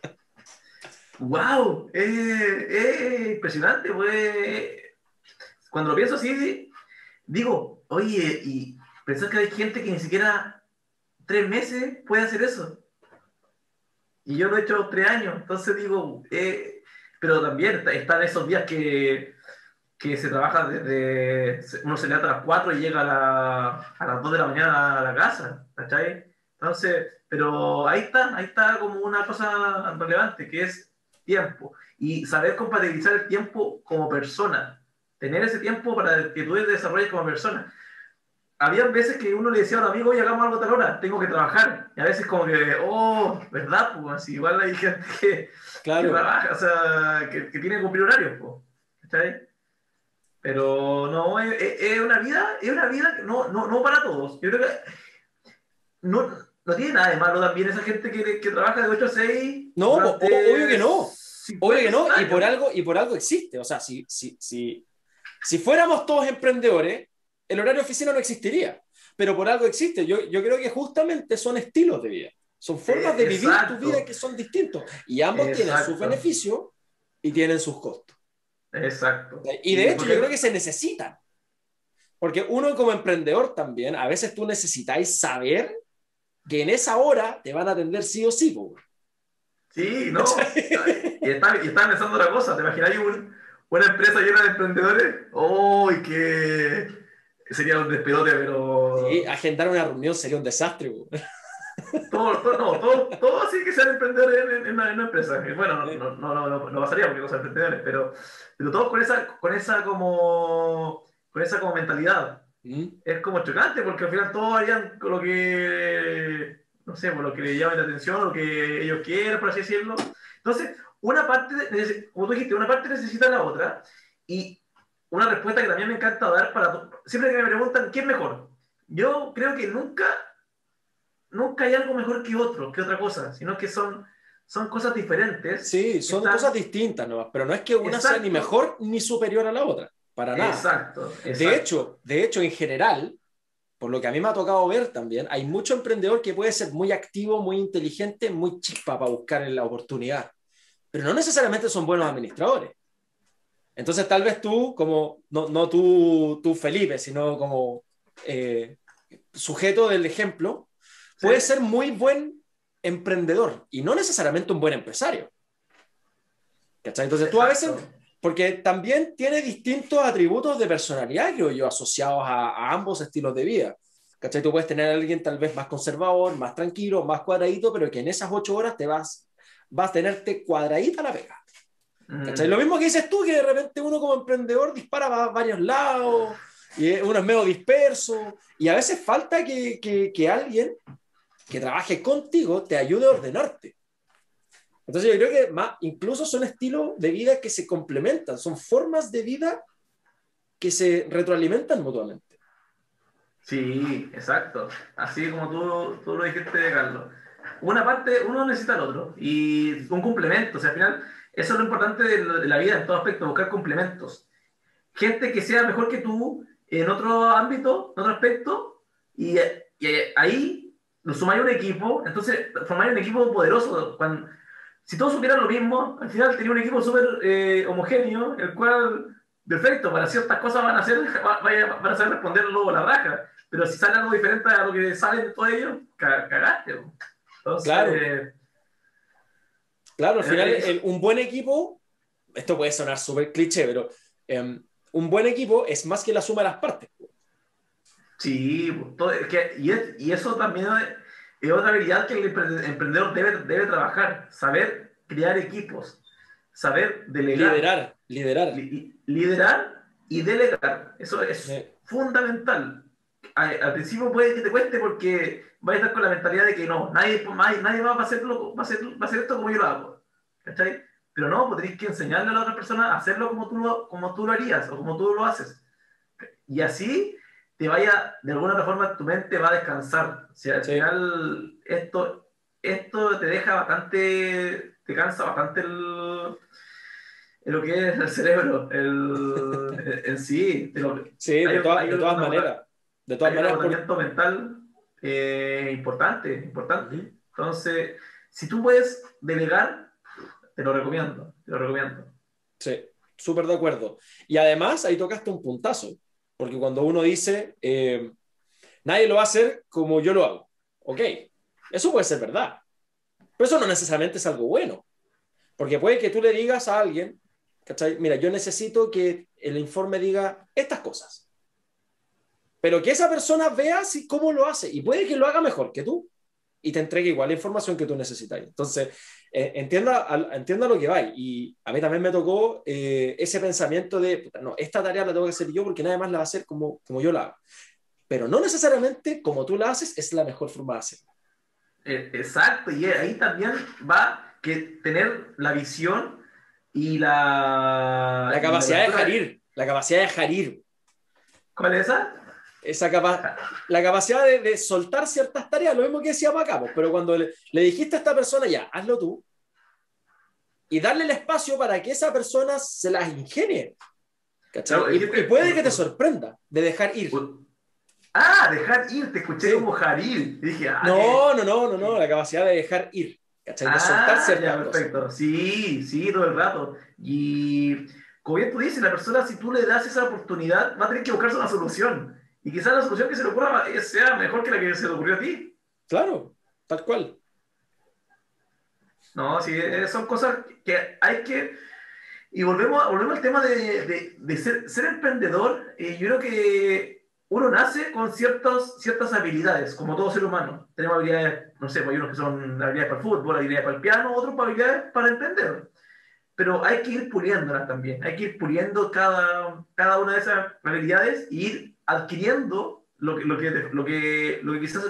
wow, es, es impresionante, pues. Cuando lo pienso así, digo, oye, y pensar que hay gente que ni siquiera tres meses puede hacer eso. Y yo lo he hecho tres años, entonces digo, eh, pero también está- están esos días que, que se trabaja desde, uno se levanta a las 4 y llega a, la- a las 2 de la mañana a la casa, ¿cachai? Entonces, pero ahí está, ahí está como una cosa relevante, que es tiempo. Y saber compatibilizar el tiempo como persona. Tener ese tiempo para que tú desarrolles como persona. Había veces que uno le decía a un amigo, oye, hagamos algo a tal hora, tengo que trabajar. Y a veces como que, oh, ¿verdad? Pues así, igual hay gente que, que Claro. trabaja, o sea, que, que tiene que cumplir horarios, pues. ¿Cachai? Pero no, es, es- una vida, es una vida que no, no, no para todos. Yo creo que no, no tiene nada de malo también esa gente que, que trabaja de 8 a 6. No, obvio que no. 50 Obvio que no, y por algo, y por algo existe. O sea, si, si, si, si fuéramos todos emprendedores, el horario de oficina no existiría. Pero por algo existe. Yo, yo creo que justamente son estilos de vida. Son formas de vivir Exacto. tu vida que son distintos. Y ambos tienen Exacto. sus beneficios y tienen sus costos. Exacto. Y de hecho, yo creo que se necesitan. Porque uno como emprendedor también, a veces tú necesitáis saber que en esa hora te van a atender sí o sí. po. Sí, no. y estaba, y estaba pensando otra cosa. ¿Te imaginas un- una empresa llena de emprendedores? ¡Uy, que sería un despelote, pero. Sí, agendar una reunión sería un desastre. po. Todo, todo, no, todo, todo así que sean emprendedores en, en una, en una empresa. Que, Bueno, no, no, no, no, no pasaría porque no son emprendedores, pero, pero todos con esa, con esa como con esa como mentalidad. ¿Mm? Es como chocante porque al final todos harían con lo que, no sé, por lo que le llame la atención, lo que ellos quieran, por así decirlo. Entonces, una parte, como tú dijiste, una parte necesita la otra y una respuesta que también me encanta dar para... Siempre que me preguntan, ¿qué es mejor? Yo creo que nunca, nunca hay algo mejor que otro, que otra cosa, sino que son, son cosas diferentes. Sí, son Están- cosas distintas, ¿no? Pero no es que una sea Exacto. ni mejor ni superior a la otra, para nada. Exacto, De exacto. hecho, de hecho, en general, por lo que a mí me ha tocado ver también, hay mucho emprendedor que puede ser muy activo, muy inteligente, muy chispa para buscar la oportunidad, pero no necesariamente son buenos administradores. Entonces, tal vez tú, como, no, no tú, tú Felipe, sino como eh, sujeto del ejemplo, Sí. puedes ser muy buen emprendedor y no necesariamente un buen empresario. ¿Cachai? Entonces, tú a veces Exacto. porque también tiene distintos atributos de personalidad, creo yo, asociados a, a ambos estilos de vida. ¿Cachai? Tú puedes tener a alguien tal vez más conservador, más tranquilo, más cuadradito, pero que en esas ocho horas te vas, vas a tenerte cuadradita la pega. ¿Cachai? Lo mismo que dices tú, que de repente uno como emprendedor dispara a varios lados, y uno es medio disperso, y a veces falta que, que, que alguien que trabaje contigo te ayude a ordenarte. Entonces yo creo que más, incluso son estilos de vida que se complementan, son formas de vida que se retroalimentan mutuamente. Sí, exacto. Así como tú, tú lo dijiste, Carlos. Una parte, uno necesita al otro y un complemento. O sea, al final, eso es lo importante de, de la vida en todo aspecto, buscar complementos. Gente que sea mejor que tú en otro ámbito, en otro aspecto, y, y ahí lo sumáis un equipo, entonces formáis un equipo poderoso. Cuando, si todos supieran lo mismo, al final tenía un equipo súper eh, homogéneo, el cual, perfecto, para ciertas cosas van a, hacer, van a saber responderlo a la raja. Pero si sale algo diferente a lo que sale de todo ello, ca- cagaste. Entonces, Claro. eh, Claro, al final el- un buen equipo, esto puede sonar súper cliché, pero em, un buen equipo es más que la suma de las partes. sí, todo- es que- y, es- y eso también es, es otra habilidad que el empre- emprendedor debe, debe trabajar, saber crear equipos, saber delegar, Liderar, liderar. li- liderar y delegar. Eso es Sí. fundamental. A- Al principio puede que te cueste porque vas a estar con la mentalidad de que no, nadie, nadie, más va a, hacerlo, va, a hacer, va a hacer esto como yo lo hago. ¿Cachai? Pero no, pues tenés que enseñarle a la otra persona a hacerlo como tú lo, como tú lo harías o como tú lo haces. Y así te vaya, de alguna otra forma, tu mente va a descansar. O sea, al Sí. final, esto, esto te deja bastante, te cansa bastante el, en lo que es el cerebro, el, en sí. Lo, Sí, Hay de, hay de todas maneras. De todas hay un maneras, por- mental eh, importante, importante. Entonces, si tú puedes delegar, te lo recomiendo, te lo recomiendo. Sí, súper de acuerdo. Y además, ahí tocaste un puntazo, porque cuando uno dice, eh, nadie lo va a hacer como yo lo hago, ok, eso puede ser verdad, pero eso no necesariamente es algo bueno, porque puede que tú le digas a alguien, ¿cachai? Mira, yo necesito que el informe diga estas cosas. Pero que esa persona vea si, cómo lo hace y puede que lo haga mejor que tú y te entregue igual la información que tú necesitas. Entonces, entienda, entienda lo que va. Y a mí también me tocó eh, ese pensamiento de, no, esta tarea la tengo que hacer yo porque nadie más la va a hacer como, como yo la hago. Pero no necesariamente como tú la haces es la mejor forma de hacerlo. Eh, exacto, y ahí también va que tener la visión y la... La capacidad de dejar ir, la capacidad de dejar ir. ¿Cuál es esa? Esa capa la capacidad de, de, soltar ciertas tareas, lo mismo que decíamos acá, pero cuando le, le, dijiste a esta persona, ya, hazlo tú, y darle el espacio para que esa persona se las ingenie. ¿cachai? y, y, puede que te sorprenda de dejar ir. Ah, dejar ir, te escuché sí. como Jaril. Dije, ah, no, no, no, no, no, la capacidad de dejar ir. ¿cachai? De ah, soltar ciertas ya, perfecto. cosas. Sí, sí, todo el rato. Y como bien tú dices, la persona, si tú le das esa oportunidad, va a tener que buscarse una solución. Y quizás la solución que se le ocurra sea mejor que la que se le ocurrió a ti. Claro, tal cual. No, sí, son cosas que hay que... Y volvemos, volvemos al tema de, de, de ser, ser, emprendedor. Eh, yo creo que uno nace con ciertos, ciertas habilidades, como todo ser humano. Tenemos habilidades, no sé, pues hay unos que son habilidades para el fútbol, habilidades para el piano, otros para habilidades para emprender. Pero hay que ir puliéndolas también. Hay que ir puliendo cada, cada una de esas habilidades y ir adquiriendo lo que, lo que, lo que, quizás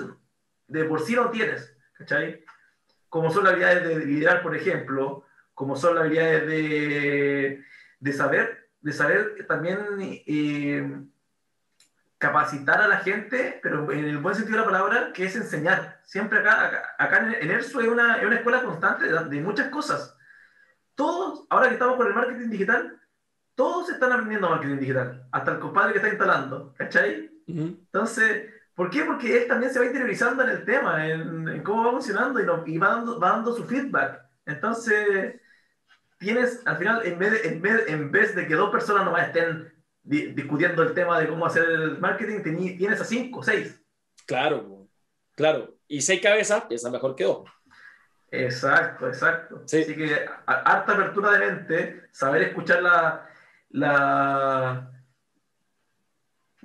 de por sí no tienes, ¿cachai? Como son las habilidades de liderar, por ejemplo, como son las habilidades de, de saber, de saber también eh, capacitar a la gente, pero en el buen sentido de la palabra, que es enseñar. Siempre acá, acá, acá en ERSO es una, una escuela constante de, de muchas cosas. Todos, ahora que estamos con el marketing digital, todos están aprendiendo marketing digital, hasta el compadre que está instalando, ¿cachai? Uh -huh. Entonces, ¿por qué? Porque él también se va interiorizando en el tema, en, en cómo va funcionando y, va, dando, va dando su feedback. Entonces, tienes, al final, en vez, de, en vez, en vez de que dos personas nomás estén di discutiendo el tema de cómo hacer el marketing, tienes a cinco, seis. Claro, claro. Y seis cabezas, piensa mejor que dos. Exacto, exacto. Sí. Así que harta apertura de mente, saber escuchar la, la,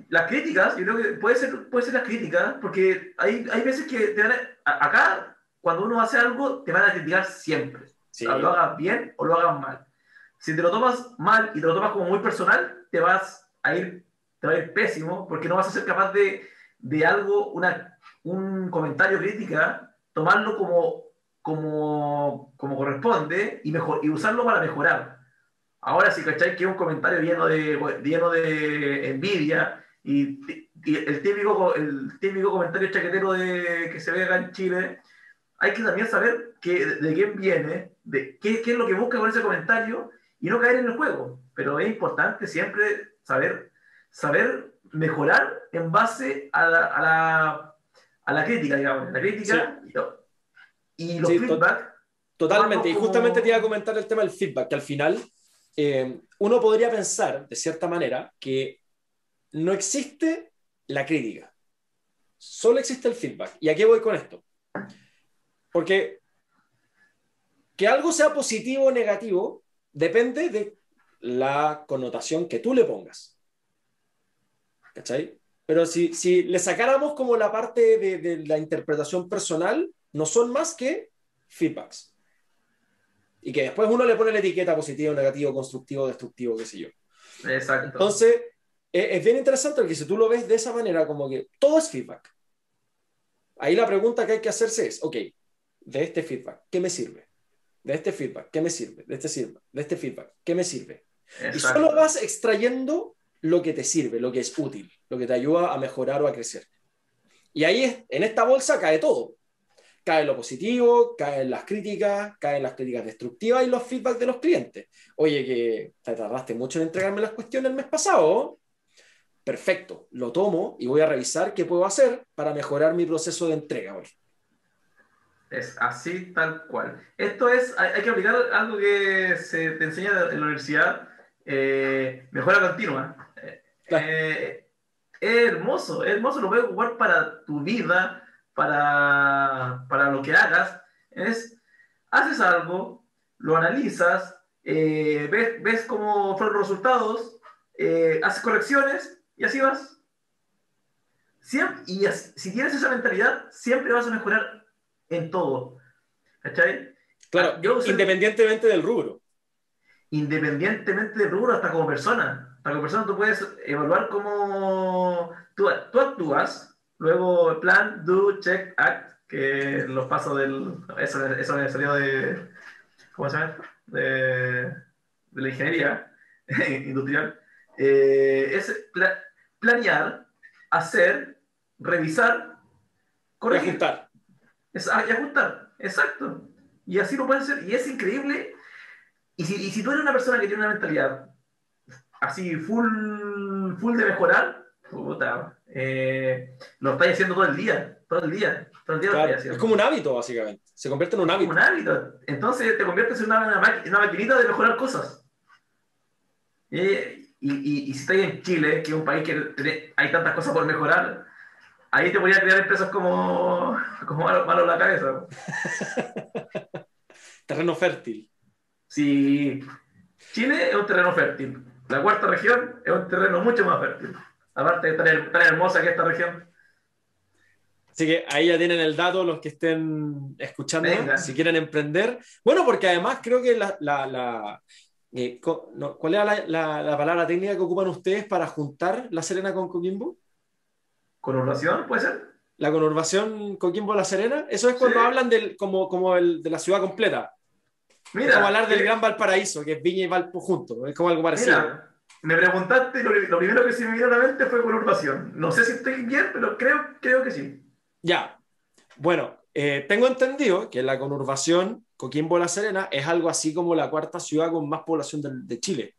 las críticas, yo creo que puede ser, puede ser las críticas, porque hay, hay veces que te van a, acá, cuando uno hace algo, te van a criticar siempre. Sí. Lo hagas bien o lo hagas mal. Si te lo tomas mal y te lo tomas como muy personal, te vas a ir, te va a ir pésimo, porque no vas a ser capaz de, de algo, una, un comentario crítica, tomarlo como, como, como corresponde y, mejor, y usarlo para mejorar. Ahora, si cacháis que es un comentario lleno de, lleno de envidia y, y, el, típico, el típico comentario chaquetero de, que se ve acá en Chile, hay que también saber que, de, de quién viene, de qué, qué, es lo que busca con ese comentario y no caer en el juego. Pero es importante siempre saber, saber mejorar en base a la, a la, a la crítica, digamos. La crítica sí. y, los sí, feedback. Totalmente, y justamente te iba a comentar el tema del feedback, que al final eh, uno podría pensar, de cierta manera, que no existe la crítica, solo existe el feedback. ¿Y a qué voy con esto? Porque que algo sea positivo o negativo depende de la connotación que tú le pongas. ¿Cachai? Pero si, si le sacáramos como la parte de, de la interpretación personal, no son más que feedbacks y que después uno le pone la etiqueta positivo, negativo, constructivo, destructivo, qué sé yo. Exacto. Entonces, es bien interesante porque si tú lo ves de esa manera, como que todo es feedback. Ahí la pregunta que hay que hacerse es, ok, de este feedback, ¿qué me sirve? De este feedback, ¿qué me sirve? De este feedback, de este feedback, ¿qué me sirve? Exacto. Y solo vas extrayendo lo que te sirve, lo que es útil, lo que te ayuda a mejorar o a crecer. Y ahí, en esta bolsa, cae todo cae lo positivo, caen las críticas, caen las críticas destructivas y los feedbacks de los clientes. Oye, que te tardaste mucho en entregarme las cuestiones el mes pasado. Perfecto, lo tomo y voy a revisar qué puedo hacer para mejorar mi proceso de entrega hoy. Es así tal cual. Esto es, hay, hay que aplicar algo que se te enseña en la universidad, eh, mejora continua. Claro. Eh, es hermoso, es hermoso, lo puedes jugar para tu vida, para, para lo que hagas es, haces algo, lo analizas, eh, ves, ves cómo fueron los resultados, eh, haces correcciones y así vas. Siempre, y si tienes esa mentalidad, siempre vas a mejorar en todo. ¿Cachai? Claro, Yo soy- independientemente del rubro. Independientemente del rubro, hasta como persona. Hasta como persona tú puedes evaluar cómo tú, tú actúas, luego plan, do, check, act, que los pasos del... Eso, eso me salió de... ¿Cómo se llama? De, de la ingeniería industrial. Eh, es pla- planear, hacer, revisar, Y corregir. ajustar. Es, ah, y ajustar, exacto. Y así lo pueden hacer. Y es increíble. Y si, y si tú eres una persona que tiene una mentalidad así full, full de mejorar, puta, eh, lo estáis haciendo todo el día, todo el día, todo el día Claro, es como un hábito, básicamente. Se convierte en un hábito. un hábito. Entonces te conviertes en una, una, maqui- una maquinita de mejorar cosas. Eh, y, y, y si estáis en Chile, que es un país que tiene- hay tantas cosas por mejorar, ahí te voy a crear empresas como, como malo, malo en la cabeza. Terreno fértil. Si Chile es un terreno fértil, la cuarta región es un terreno mucho más fértil. Aparte tan, tan hermosa que esta región. Así que ahí ya tienen el dato los que estén escuchando, Venga. si quieren emprender. Bueno, porque además creo que la... la- la- eh, no, ¿Cuál era la, la- la palabra técnica que ocupan ustedes para juntar La Serena con Coquimbo? ¿Conurbación puede ser? La conurbación Coquimbo-La Serena. Eso es cuando Sí. hablan del, como, como el- de la ciudad completa. es como hablar del eh, Gran Valparaíso, que es Viña y Valpo juntos. Es como algo parecido. Mira, me preguntaste, lo, lo primero que se me vino a la mente fue conurbación. No sé si estoy bien, pero creo, creo que sí. Ya. Bueno, eh, tengo entendido que la conurbación Coquimbo-La Serena es algo así como la cuarta ciudad con más población de, Chile.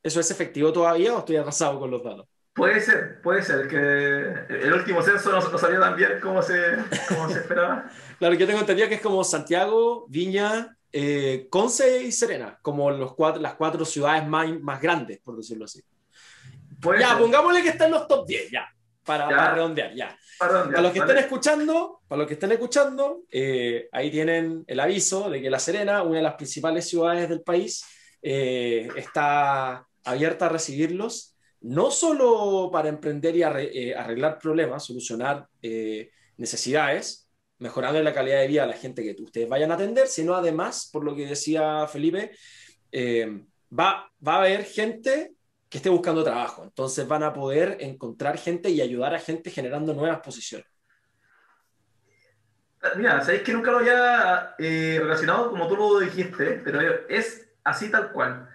¿Eso es efectivo todavía o estoy atrasado con los datos? Puede ser, puede ser, que el último censo no, no salió tan bien como se, como se esperaba. Claro, yo tengo entendido que es como Santiago, Viña, eh, Conce y Serena, como los cuatro, las cuatro ciudades más, más grandes, por decirlo así. Puede ya, ser. pongámosle que está en los top 10, ya, para, Ya. para redondear, ya. Perdón, ya, Para los que vale. estén escuchando, para los que estén escuchando, eh, ahí tienen el aviso de que La Serena, una de las principales ciudades del país, eh, está abierta a recibirlos, no solo para emprender y eh, arreglar problemas, solucionar necesidades, mejorando la calidad de vida a la gente que ustedes vayan a atender, sino además, por lo que decía Felipe, eh, va, va a haber gente que esté buscando trabajo. Entonces van a poder encontrar gente y ayudar a gente generando nuevas posiciones. Mira, sabéis que nunca lo había eh, relacionado como tú lo dijiste, pero es así tal cual.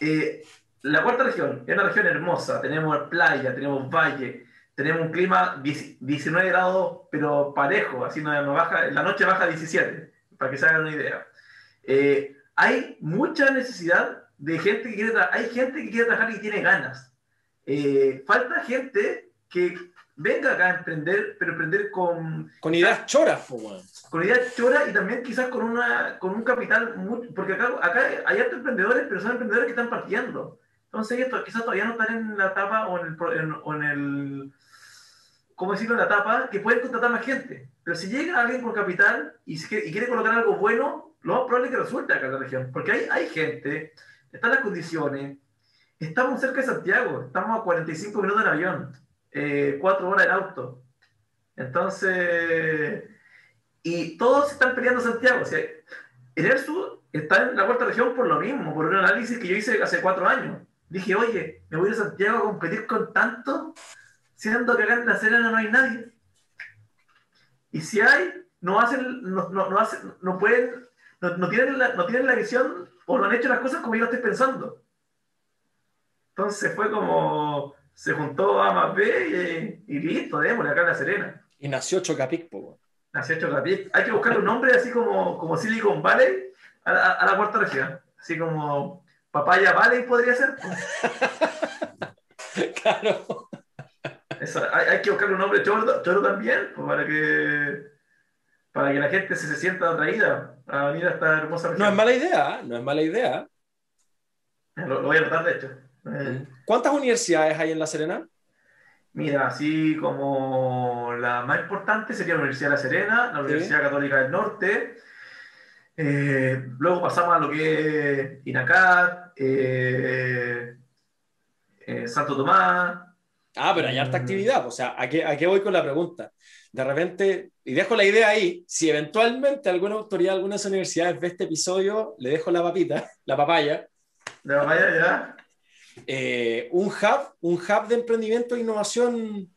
Eh, la cuarta región es una región hermosa. Tenemos playa, tenemos valle, tenemos un clima 10 19 grados, pero parejo, así no, no baja, en la noche baja 17, para que se hagan una idea. Eh, hay mucha necesidad de gente que quiere hay gente que quiere trabajar y tiene ganas. Eh, falta gente que venga acá a emprender, pero emprender con, Con ideas choras, con ideas choras y también quizás con, una, con un capital, muy- porque acá, acá hay hartos emprendedores, pero son emprendedores que están partiendo. Entonces ellos to- quizás todavía no están en la etapa o en el, en- o en el ¿cómo decirlo? La etapa que pueden contratar más gente. Pero si llega alguien con capital y, y quiere colocar algo bueno, lo más probable es que resulte acá en la región. Porque hay, hay gente, están las condiciones, estamos cerca de Santiago, estamos a 45 minutos en avión, eh, 4 horas en auto. Entonces, y todos están peleando Santiago. O sea, el ERSU está en la cuarta región por lo mismo, por un análisis que yo hice hace cuatro años. Dije, oye, me voy a Santiago a competir con tanto, siendo que acá en la Serena no hay nadie. Y si hay, no hacen, no, no, no hacen, no pueden, no, no tienen la, no tienen la visión o no han hecho las cosas como yo lo estoy pensando. Entonces fue como, se juntó A más B y, y listo, démosle acá en la Serena. Y nació Chocapic, po. Nació Chocapic. Hay que buscar un nombre así como, como Silicon Valley a, la- a la cuarta región. Así como Papaya Valley podría ser. Claro. Eso, hay, hay que buscar un nombre choro, choro también, para que para que la gente se, se sienta atraída a venir a esta hermosa No región. es mala idea, ¿eh? no es mala idea. Lo, lo voy a anotar, de hecho. Eh, ¿Cuántas universidades hay en La Serena? Mira, así como la más importante sería la Universidad de La Serena, la Universidad Católica del Norte. Eh, luego pasamos a lo que es INACAT, eh, eh, Santo Tomás. Ah, pero hay harta actividad. O sea, ¿a qué, ¿a qué voy con la pregunta? De repente, y dejo la idea ahí, si eventualmente alguna autoridad de algunas universidades ve este episodio, le dejo la papita, la papaya. La papaya ya. Eh, un hub, un hub de emprendimiento e innovación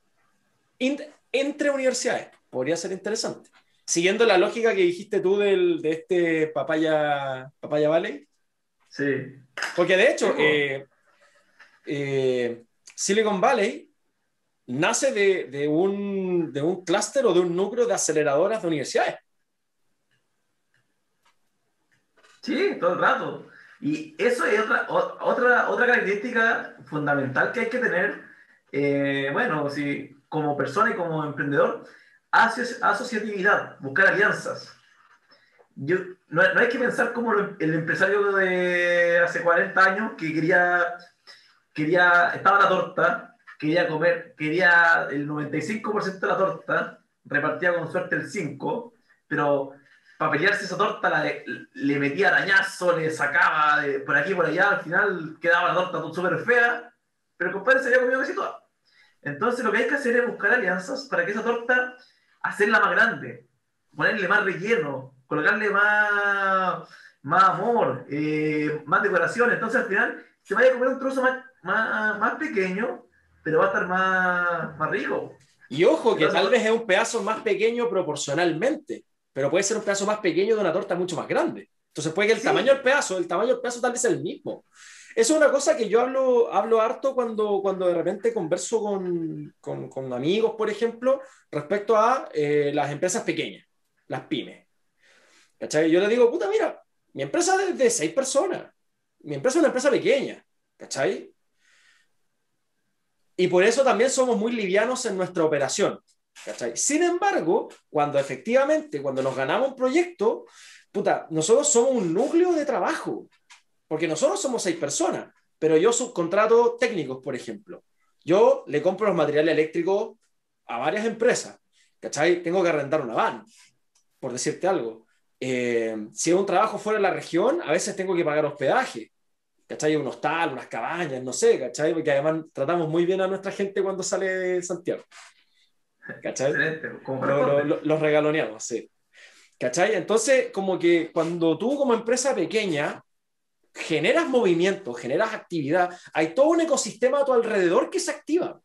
entre universidades. Podría ser interesante. Siguiendo la lógica que dijiste tú del, de este Papaya, Papaya Valley. Sí. Porque de hecho, eh, eh, Silicon Valley nace de, de un, de un clúster o de un núcleo de aceleradoras de universidades. Sí, todo el rato. Y eso es otra, otra, otra característica fundamental que hay que tener, eh, bueno, si, como persona y como emprendedor, asociatividad, buscar alianzas. Yo, no, no, hay que pensar como el empresario de hace 40 años que quería, quería, estaba la torta, quería comer, quería el 95% de la torta, repartía con suerte el 5%, pero para pelearse esa torta le metía arañazo, le sacaba de, por aquí por allá, al final quedaba la torta súper fea, pero el compadre se había comido casi toda. Entonces lo que hay que hacer es buscar alianzas para que esa torta, hacerla más grande, ponerle más relleno, colocarle más, más amor, eh, más decoración. Entonces al final se vaya a comer un trozo más, más, más pequeño, pero va a estar más, más rico. Y ojo, que tal vez es un pedazo más pequeño proporcionalmente pero puede ser un pedazo más pequeño de una torta mucho más grande. Entonces puede que el tamaño del pedazo, el tamaño del pedazo tal vez sea el mismo. Eso es una cosa que yo hablo, hablo harto cuando, cuando de repente converso con, con, con amigos, por ejemplo, respecto a eh, las empresas pequeñas, las pymes. ¿Cachai? Yo le digo, puta, mira, mi empresa es de seis personas. Mi empresa es una empresa pequeña. ¿Cachai? Y por eso también somos muy livianos en nuestra operación. Sin embargo, cuando efectivamente, cuando nos ganamos un proyecto, puta, nosotros somos un núcleo de trabajo, porque nosotros somos seis personas, pero yo subcontrato técnicos, por ejemplo. Yo le compro los materiales eléctricos a varias empresas, ¿cachai? Tengo que arrendar una van, por decirte algo. Eh, si es un trabajo fuera de la región, a veces tengo que pagar hospedaje, ¿cachai? Un hostal, unas cabañas, no sé, ¿cachai? Porque además tratamos muy bien a nuestra gente cuando sale de Santiago. ¿Cachai? los regaloneamos, sí. ¿Cachai? Entonces, como que cuando tú como empresa pequeña generas movimiento, generas actividad, hay todo un ecosistema a tu alrededor que se activa.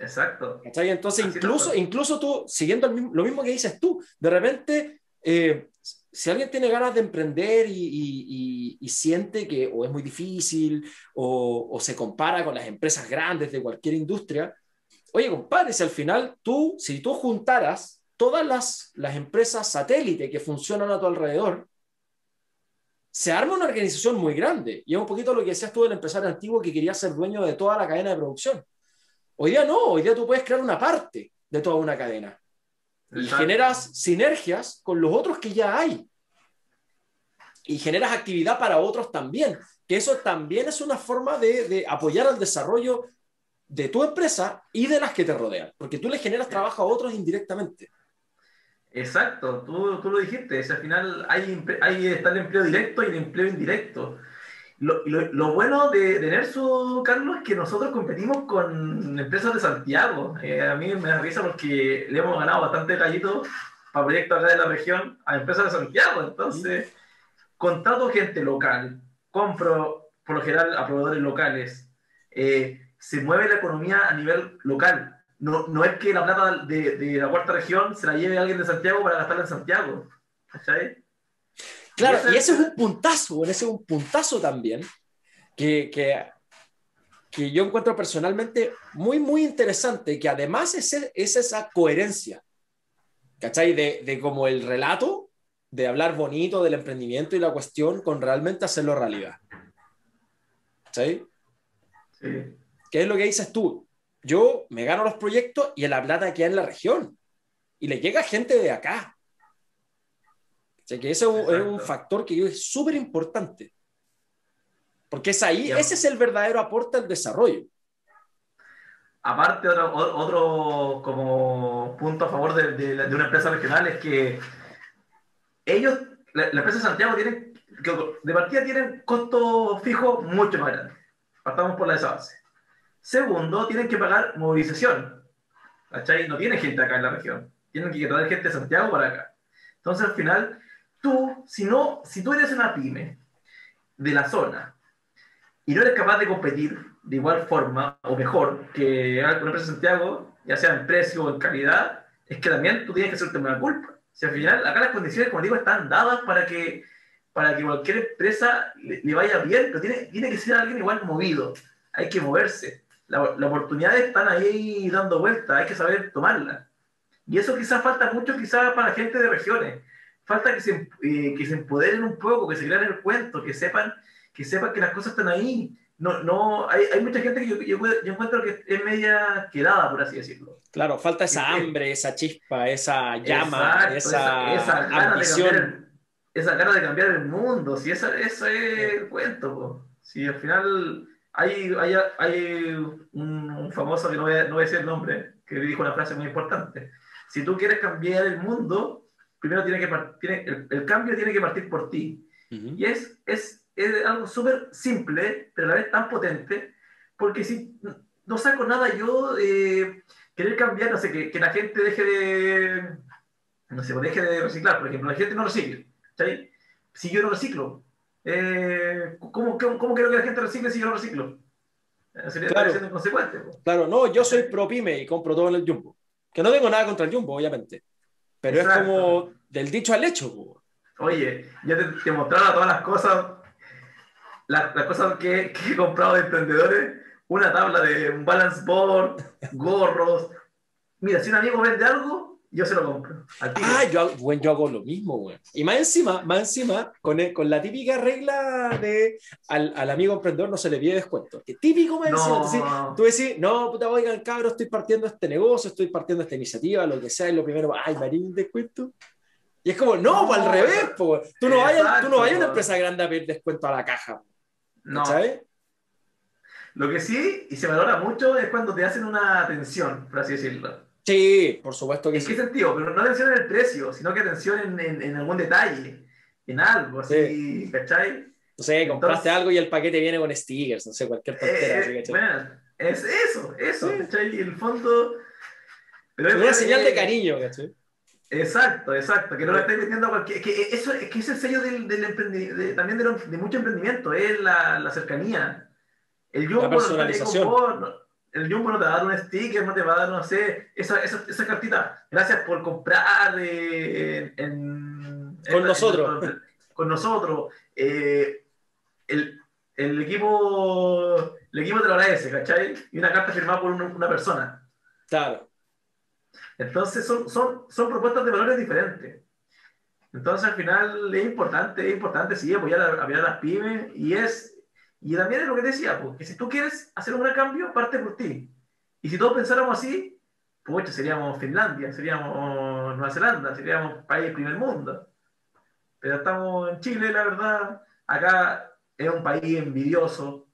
Exacto. ¿Cachai? Entonces, incluso, incluso tú, siguiendo lo mismo que dices tú, de repente, eh, si alguien tiene ganas de emprender y, siente que o es muy difícil o, o, se compara con las empresas grandes de cualquier industria, Oye, compadre, si al final tú, si tú juntaras todas las, las empresas satélite que funcionan a tu alrededor, se arma una organización muy grande. Y es un poquito lo que decías tú del empresario antiguo que quería ser dueño de toda la cadena de producción. Hoy día no, hoy día tú puedes crear una parte de toda una cadena. Y generas sinergias con los otros que ya hay. Y generas actividad para otros también. Que eso también es una forma de, de apoyar al desarrollo de tu empresa y de las que te rodean, porque tú le generas trabajo a otros indirectamente. Exacto, tú, tú lo dijiste, al final hay, hay, está el empleo directo y el empleo indirecto. Lo, lo, bueno de, de Carlos, es que nosotros competimos con empresas de Santiago. Eh, a mí me da risa porque le hemos ganado bastante gallito para proyectos acá de la región a empresas de Santiago. Entonces, contrato gente local, compro por lo general a proveedores locales. Eh, se mueve la economía a nivel local. No, no es que la plata de, de, la cuarta región se la lleve alguien de Santiago para gastarla en Santiago. ¿Cachai? Claro, y, ese es un puntazo, ese es un puntazo también, que, que, que, yo encuentro personalmente muy, muy interesante, que además es, es esa coherencia, ¿cachai? De, de como el relato, de hablar bonito del emprendimiento y la cuestión, con realmente hacerlo realidad. Sí. ¿Qué es lo que dices tú? Yo me gano los proyectos y la plata queda en la región. Y le llega gente de acá. O sea que ese es un factor que es súper importante. Porque es ahí, ese es el verdadero aporte al desarrollo. Aparte, otro, otro como punto a favor de, de, una empresa regional es que ellos, la, empresa de Santiago, tienen, de partida tienen costo fijo mucho más grande Partamos por la esa base. Segundo, tienen que pagar movilización. ¿Cachai? No tiene gente acá en la región. Tienen que traer gente de Santiago para acá. Entonces, al final, tú, si, no, si tú eres una pyme de la zona y no eres capaz de competir de igual forma o mejor que una empresa de Santiago, ya sea en precio o en calidad, es que también tú tienes que hacerte una culpa. Si al final, acá las condiciones, como digo, están dadas para que, para que cualquier empresa le, vaya bien, pero tiene, tiene que ser alguien igual movido. Hay que moverse. Las oportunidades están ahí dando vueltas, hay que saber tomarlas. Y eso quizás falta mucho quizás para la gente de regiones. Falta que se, eh, que se empoderen un poco, que se crean el cuento, que sepan que, sepan que las cosas están ahí. No, no, hay, hay mucha gente que yo, yo, yo, encuentro que es media quedada, por así decirlo. Claro, falta esa hambre, esa chispa, esa llama, esa, esa, ambición. esa cara de cambiar el mundo, si esa, eso es el cuento. Si al final hay, hay, hay un, famoso que no voy, a, no voy, a, decir el nombre, que dijo una frase muy importante. Si tú quieres cambiar el mundo, primero tiene que tiene, el, el, cambio tiene que partir por ti. Y es, es, es algo súper simple, pero a la vez tan potente, porque si no saco nada yo eh, querer cambiar, no sé, que, que, la gente deje de, no sé, deje de reciclar, por ejemplo, la gente no recicle, ¿sí? Si yo no reciclo, eh, ¿cómo, cómo, cómo, quiero que la gente recicle si yo no reciclo? Eh, sería claro, siendo inconsecuente. Claro, no, yo soy pro pyme y compro todo en el Jumbo. Que no tengo nada contra el Jumbo, obviamente. Pero Exacto. es como del dicho al hecho. Oye, ya te, te mostraba todas las cosas, las, las cosas que, que, he comprado de emprendedores. Una tabla de un balance board, gorros. Mira, si un amigo vende algo, yo se lo compro. Ah, yo, bueno, yo hago lo mismo, güey. Y más encima, más encima, con, el, con la típica regla de al, al, amigo emprendedor no se le pide descuento. Que típico más encima. No. Entonces, tú decís, no, puta, oigan, cabrón, estoy partiendo este negocio, estoy partiendo esta iniciativa, lo que sea, y lo primero, ay, Marín, descuento. Y es como, no, no al revés, pues. Tú no vayas, tú no vayas a una empresa grande a pedir descuento a la caja. No. ¿Sabes? Lo que sí, y se valora mucho, es cuando te hacen una atención, por así decirlo. Sí, por supuesto que ¿En sí. qué sentido? Pero no atención en el precio, sino que atención en, en, en algún detalle, en algo, así, sí. ¿cachai? No sé, compraste Entonces, algo y el paquete viene con stickers, no sé, cualquier tontera. Eh, así, bueno, es eso, eso, sí. ¿cachai? Y el fondo... Pero es una señal de cariño, ¿cachai? Exacto, exacto, que no le estáis metiendo a cualquier... Que eso es que es el sello del, del emprendimiento, de, también de, de, mucho emprendimiento, es la, la cercanía. El yo, la personalización. El Jumbo no te va a dar un sticker, no te va a dar, no sé, esa, esa, esa cartita. Gracias por comprar eh, en, con en, nosotros. En, con nosotros. Eh, el, el, equipo, el equipo te lo agradece, ¿cachai? Y una carta firmada por una, una persona. Claro. Entonces son, son, son propuestas de valores diferentes. Entonces al final es importante, es importante, sí, apoyar a, apoyar a las pymes y es y también es lo que te decía, pues, que si tú quieres hacer un gran cambio, parte por ti. Y si todos pensáramos así, pues seríamos Finlandia, seríamos Nueva Zelanda, seríamos país primer mundo. Pero estamos en Chile, la verdad. Acá es un país envidioso.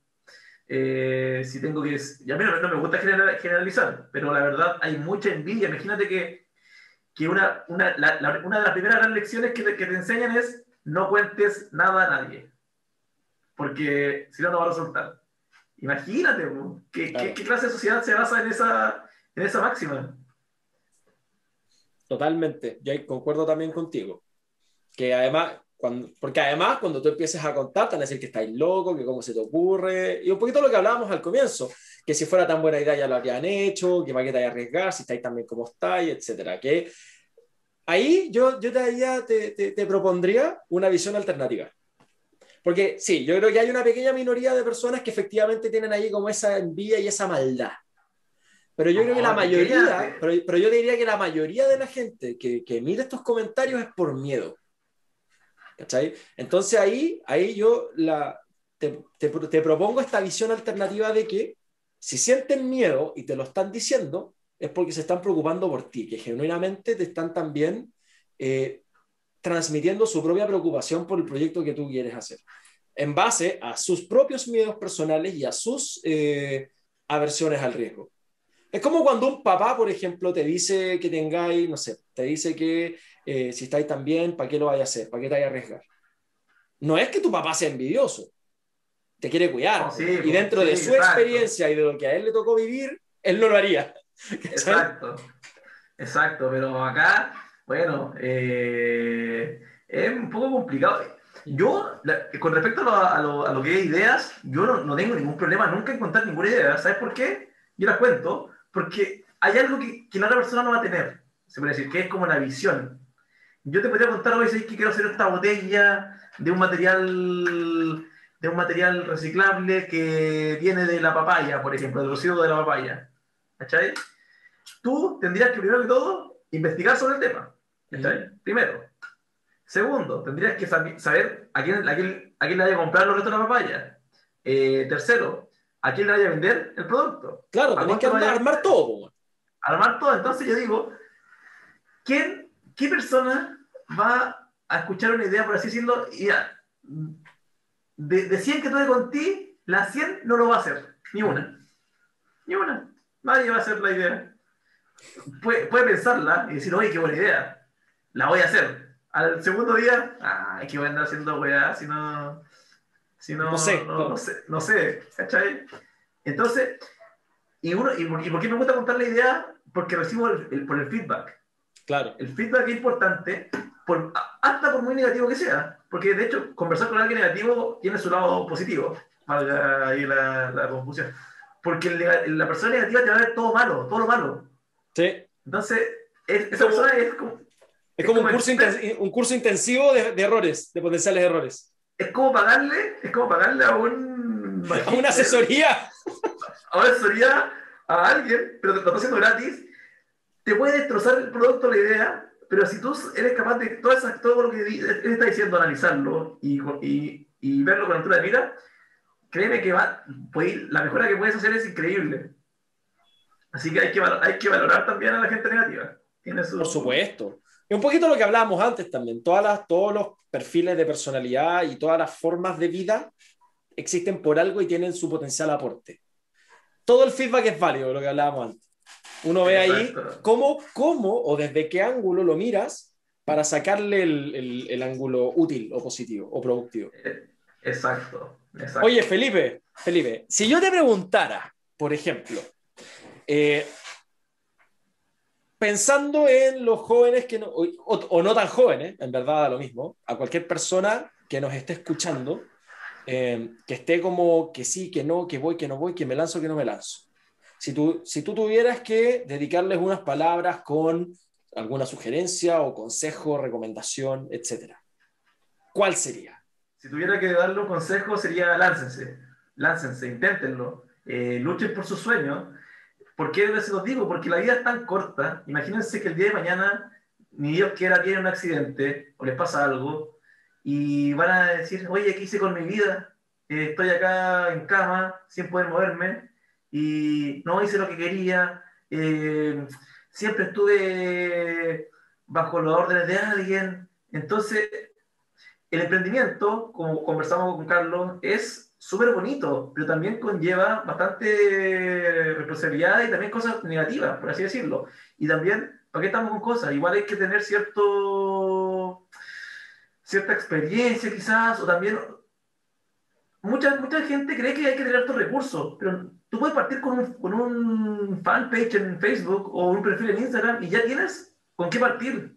Eh, si tengo que. Y a mí no, no, me gusta generalizar, pero la verdad hay mucha envidia. Imagínate que, que una, una, la, la, una de las primeras lecciones que que te enseñan es no cuentes nada a nadie porque si no, no va a resultar. Imagínate, ¿qué, claro. ¿qué, ¿qué, clase de sociedad se basa en esa, en esa máxima? Totalmente, yo concuerdo también contigo. Que además, cuando, porque además cuando tú empieces a contar, te van a decir que estáis loco, que cómo se te ocurre, y un poquito lo que hablábamos al comienzo, que si fuera tan buena idea ya lo habrían hecho, que para qué te arriesgar, si estáis también como estáis, etcétera. Que ahí yo, yo te, te, te, te propondría una visión alternativa. Porque sí, yo creo que hay una pequeña minoría de personas que efectivamente tienen ahí como esa envidia y esa maldad. Pero yo creo que la mayoría, pero, pero, yo diría que la mayoría de la gente que, que mira estos comentarios es por miedo. ¿Cachai? Entonces ahí, ahí yo la, te, te, te, propongo esta visión alternativa de que si sienten miedo y te lo están diciendo, es porque se están preocupando por ti, que genuinamente te están también eh, transmitiendo su propia preocupación por el proyecto que tú quieres hacer, en base a sus propios miedos personales y a sus eh, aversiones al riesgo. Es como cuando un papá, por ejemplo, te dice que tengáis, no sé, te dice que eh, si estáis tan bien, ¿para qué lo vaya a hacer? ¿Para qué te vaya a arriesgar? No es que tu papá sea envidioso. te quiere cuidar. No, sí, y pues, dentro de su exacto. experiencia y de lo que a él le tocó vivir, él no lo haría. Exacto, exacto, pero acá, bueno, eh, es un poco complicado. Yo, la- con respecto a lo, a lo- a lo que es ideas, yo no, no tengo ningún problema nunca en contar ninguna idea. ¿Sabes por qué? Yo las cuento porque hay algo que, que la otra persona no va a tener, se puede decir, que es como la visión. Yo te podría contar hoy, ¿sabes que quiero hacer esta botella de un material de un material reciclable que viene de la papaya, por ejemplo, del residuo de la papaya. ¿Cachai? Tú tendrías que, primero que todo, investigar sobre el tema. ¿Cachai? Primero. Segundo, tendrías que sab- saber a quién, a quién, a quién le vaya a comprar los restos de la papaya. Eh, tercero, a quién le vaya a vender el producto. Claro, ¿A tenés que armar, armar todo. armar todo. Entonces yo digo, ¿quién, ¿qué persona va a escuchar una idea, por así decirlo, y de, de 100 que tuve con ti, las 100 no lo va a hacer? Ni una. Ni una. Nadie va a hacer la idea. Puede, puede pensarla y decir, oye, qué buena idea. La voy a hacer. Al segundo día, ay, que voy a andar haciendo weá si no... Si no, No sé. no, no sé, no sé, ¿cachai? Entonces, y, uno, y, por, y por qué me gusta contar la idea? Porque recibo el- el- por el feedback. Claro. El feedback es importante, por, hasta por muy negativo que sea. Porque de hecho, conversar con alguien negativo tiene su lado positivo. Valga ahí la, la confusión. Porque el la persona negativa te va a ver todo malo, todo lo malo. Sí. Entonces, es- esa persona es como, Es como un curso, inten- un curso intensivo de, de errores, de potenciales errores. es como pagarle, es como pagarle a un A una asesoría. a una asesoría a alguien, pero te lo está haciendo gratis, te puede destrozar el producto, la idea, pero si tú eres capaz de todo, esa- todo lo que él está diciendo, analizarlo y, y, y verlo con altura de mira, créeme que va, puede- la mejora que puedes hacer es increíble. Así que hay que, hay que valorar también a la gente negativa. Tiene su, Por supuesto. Y un poquito lo que hablábamos antes también. Todas las, todos los perfiles de personalidad y todas las formas de vida existen por algo y tienen su potencial aporte. Todo el feedback es válido, lo que hablábamos antes. Uno ve ahí cómo, cómo o desde qué ángulo lo miras para sacarle el, el- el ángulo útil o positivo o productivo. Eh, Exacto. exacto. Oye, Felipe, Felipe, si yo te preguntara, por ejemplo, eh, pensando en los jóvenes que no, o, o no tan jóvenes, en verdad da lo mismo, a cualquier persona que nos esté escuchando, eh, que esté como que sí, que no, que voy, que no voy, que me lanzo, que no me lanzo. Si tú, si tú tuvieras que dedicarles unas palabras con alguna sugerencia o consejo, recomendación, etcétera, ¿cuál sería? Si tuviera que darle un consejo sería láncense, láncense, inténtenlo, eh, luchen por sus sueños. ¿Por qué se los digo? Porque la vida es tan corta. Imagínense que el día de mañana, ni Dios quiera, tienen un accidente o les pasa algo y van a decir, oye, ¿qué hice con mi vida? Eh, estoy acá en cama sin poder moverme y no hice lo que quería. eh, siempre estuve bajo las órdenes de alguien. Entonces, el emprendimiento, como conversamos con Carlos, es súper bonito, pero también conlleva bastante responsabilidad y también cosas negativas, por así decirlo. Y también, ¿para qué estamos con cosas? Igual hay que tener cierto, cierta experiencia quizás, o también... Mucha, mucha gente cree que hay que tener altos recursos, pero tú puedes partir con un, con un fanpage en Facebook o un perfil en Instagram y ya tienes con qué partir.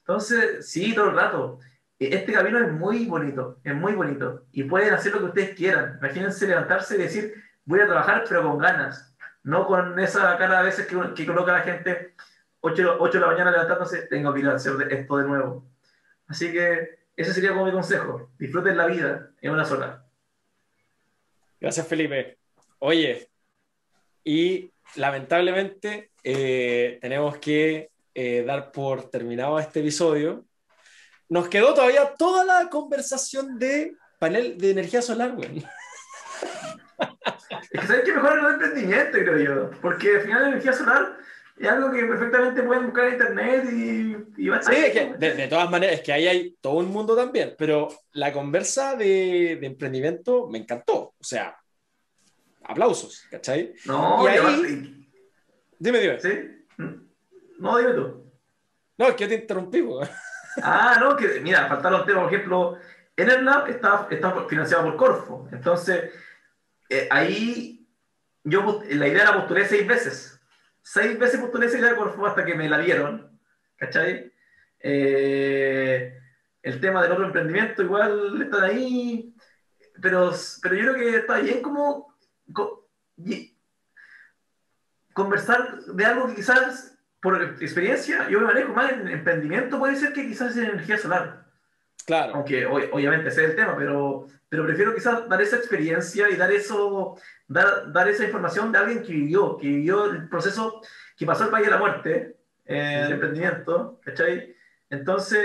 Entonces, sí, todo el rato este camino es muy bonito, es muy bonito. Y pueden hacer lo que ustedes quieran. Imagínense levantarse y decir, voy a trabajar, pero con ganas. No con esa cara a veces que, coloca la gente 8, 8 de la mañana levantándose, tengo que ir a hacer esto de nuevo. Así que ese sería como mi consejo. Disfruten la vida en una sola. Gracias, Felipe. Oye, y lamentablemente eh, tenemos que eh, dar por terminado este episodio. Nos quedó todavía toda la conversación de panel de energía solar, güey. Es que sabes que mejor el emprendimiento, creo yo. Porque al final la energía solar es algo que perfectamente pueden buscar en internet y, y va a Sí, es que de, de todas maneras, es que ahí hay todo un mundo también, pero la conversa de, de emprendimiento me encantó. O sea, aplausos, ¿cachai? No, y ahí- Dime, dime. ¿Sí? No, dime tú. No, es que yo te interrumpí, güey. Ah, no, que mira, faltaron temas, por ejemplo, EnerLab está, está financiado por Corfo. Entonces, eh, ahí yo la idea la postulé seis veces. Seis veces postulé esa idea de Corfo hasta que me la dieron. ¿Cachai? Eh, el tema del otro emprendimiento igual están ahí. Pero, pero yo creo que está bien como conversar de algo que quizás por experiencia yo me manejo más en emprendimiento puede ser que quizás en energía solar Claro. aunque obviamente ese es el tema, pero, pero prefiero quizás dar esa experiencia y dar eso, dar, dar esa información de alguien que vivió, que vivió el proceso, que pasó el país de la muerte, eh, del emprendimiento, ¿cachai? Entonces,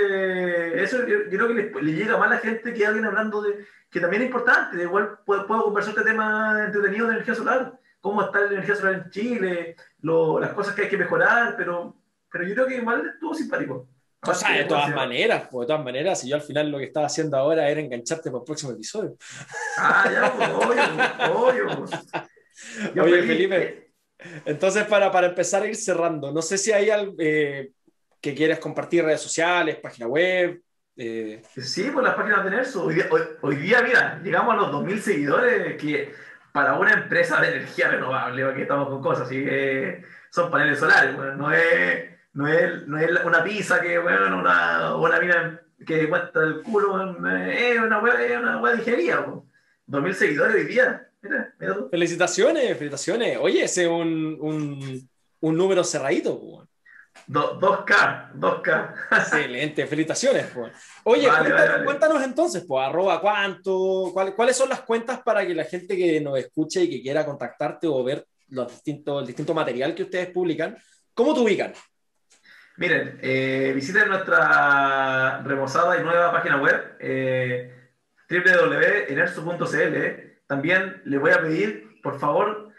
eso yo, yo creo que le, le llega más a la gente que alguien hablando de, que también es importante, de igual puedo, puedo conversar este tema entretenido de energía solar, cómo está la energía solar en Chile, lo- las cosas que hay que mejorar, pero, pero yo creo que igual estuvo simpático. O sea, de todas maneras, pues, de todas maneras, y yo al final lo que estaba haciendo ahora era engancharte para el próximo episodio. Ah, ya, pues, obvio, obvio. pues. Yo Oye, feliz. Felipe. Entonces, para, para empezar a ir cerrando, no sé si hay algo eh, que quieras compartir, redes sociales, página web. eh, Sí, por las páginas de Nerso. Hoy día, hoy, hoy día, mira, llegamos a los 2.000 seguidores, que para una empresa de energía renovable, aquí estamos con cosas, así que son paneles solares, no es, no es, no es una pizza que, bueno, una, una mina que cuesta el culo, es una hueá una hueá de ingeniería. bueno. 2.000 seguidores hoy día, mira, mira felicitaciones, felicitaciones. Oye, ese es un, un, un número cerradito. Do- 2K, 2K. Excelente, felicitaciones. pues. Oye, Vale, cuéntanos, vale. cuéntanos entonces, pues, arroba cuánto, cuál- cuáles son las cuentas para que la gente que nos escuche y que quiera contactarte o ver los distintos, el distinto material que ustedes publican, ¿cómo te ubican? Miren, eh, visiten nuestra remozada y nueva página web, eh, www.enerso.cl. También les voy a pedir, por favor,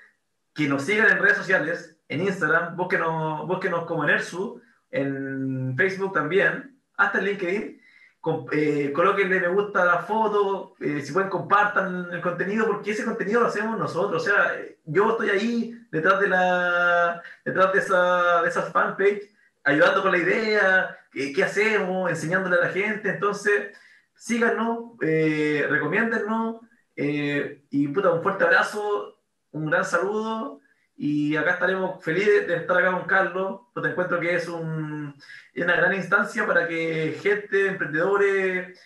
que nos sigan en redes sociales, en Instagram, búsquenos, búsquenos como Enersu, en Facebook también, hasta en LinkedIn. Com- eh, colóquenle me gusta a la foto, eh, si pueden compartan el contenido, porque ese contenido lo hacemos nosotros. O sea, eh, yo estoy ahí detrás de la detrás de esa, de esa fanpage, ayudando con la idea, qué, qué hacemos, enseñándole a la gente. Entonces, síganos, eh, recomiéndennos, eh, y puta, un fuerte abrazo, un gran saludo, y acá estaremos felices de estar acá con Carlos, porque encuentro que es un, una gran instancia para que gente, emprendedores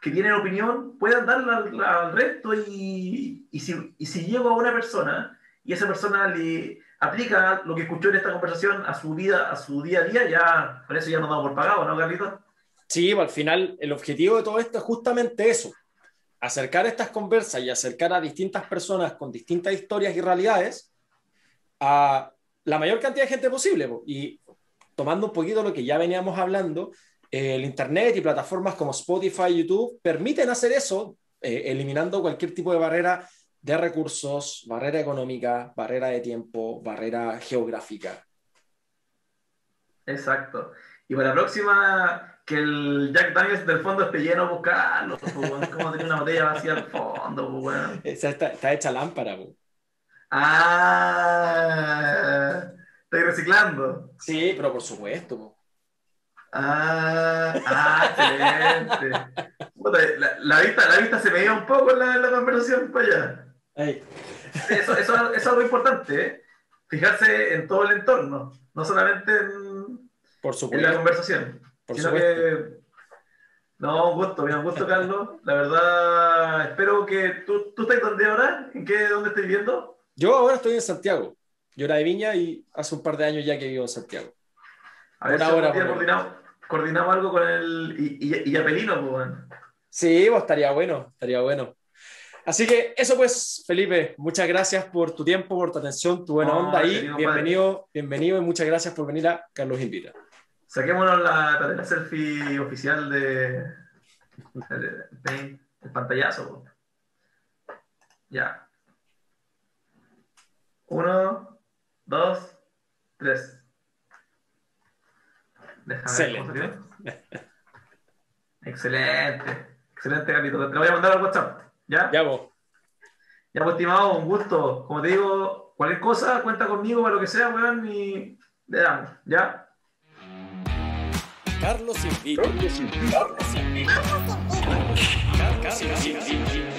que tienen opinión, puedan darla al, al resto, y, y, si, y si llego a una persona, y esa persona le aplica lo que escuchó en esta conversación a su vida, a su día a día, ya, por eso ya nos damos por pagado, ¿no, Carlitos? Sí, pues, al final el objetivo de todo esto es justamente eso, acercar estas conversas y acercar a distintas personas con distintas historias y realidades a la mayor cantidad de gente posible. po. Y tomando un poquito lo que ya veníamos hablando, eh, el Internet y plataformas como Spotify YouTube permiten hacer eso, eh, eliminando cualquier tipo de barrera de recursos, barrera económica, barrera de tiempo, barrera geográfica. Exacto. Y para la próxima, que el Jack Daniels del fondo esté lleno, buscarlo. Pues, como tener una botella vacía al fondo, pues. Esa está, está hecha lámpara. po. Ah, estoy reciclando. Sí, pero por supuesto. po. Ah, ah, excelente. Puta, la, la vista, la vista se me iba un poco en la, la conversación para allá. Ay, Eso, eso, eso es algo importante, ¿eh? Fijarse en todo el entorno, no solamente en, por en la conversación. Por sino supuesto. que. No, un gusto, bien, un gusto, Carlos. La verdad, espero que. ¿Tú, tú estás dónde ahora? ¿En qué, dónde estás viviendo? Yo ahora estoy en Santiago. Yo era de Viña y hace un par de años ya que vivo en Santiago. A ver si ahora, por coordinamos, coordinamos algo con el. Y, y, y Apelino, pues, bueno. Sí, pues estaría bueno, estaría bueno. Así que eso pues, Felipe, muchas gracias por tu tiempo, por tu atención, tu buena No, onda y bienvenido, bienvenido y muchas gracias por venir a Carlos Invita. Saquémonos la, la selfie oficial de. El, el- el pantallazo, pues. Ya. Uno, dos, tres. Déjame ver cómo Excelente. Excelente. Excelente, Carlito. Te lo voy a mandar al WhatsApp. ¿Ya? Ya vos. Ya, pues, estimado, un gusto. Como te digo, cualquier cosa, cuenta conmigo para lo que sea, weón, y le damos. ¿Ya? Carlos Invito. Carlos Invito. Carlos Invito. Carlos Invito.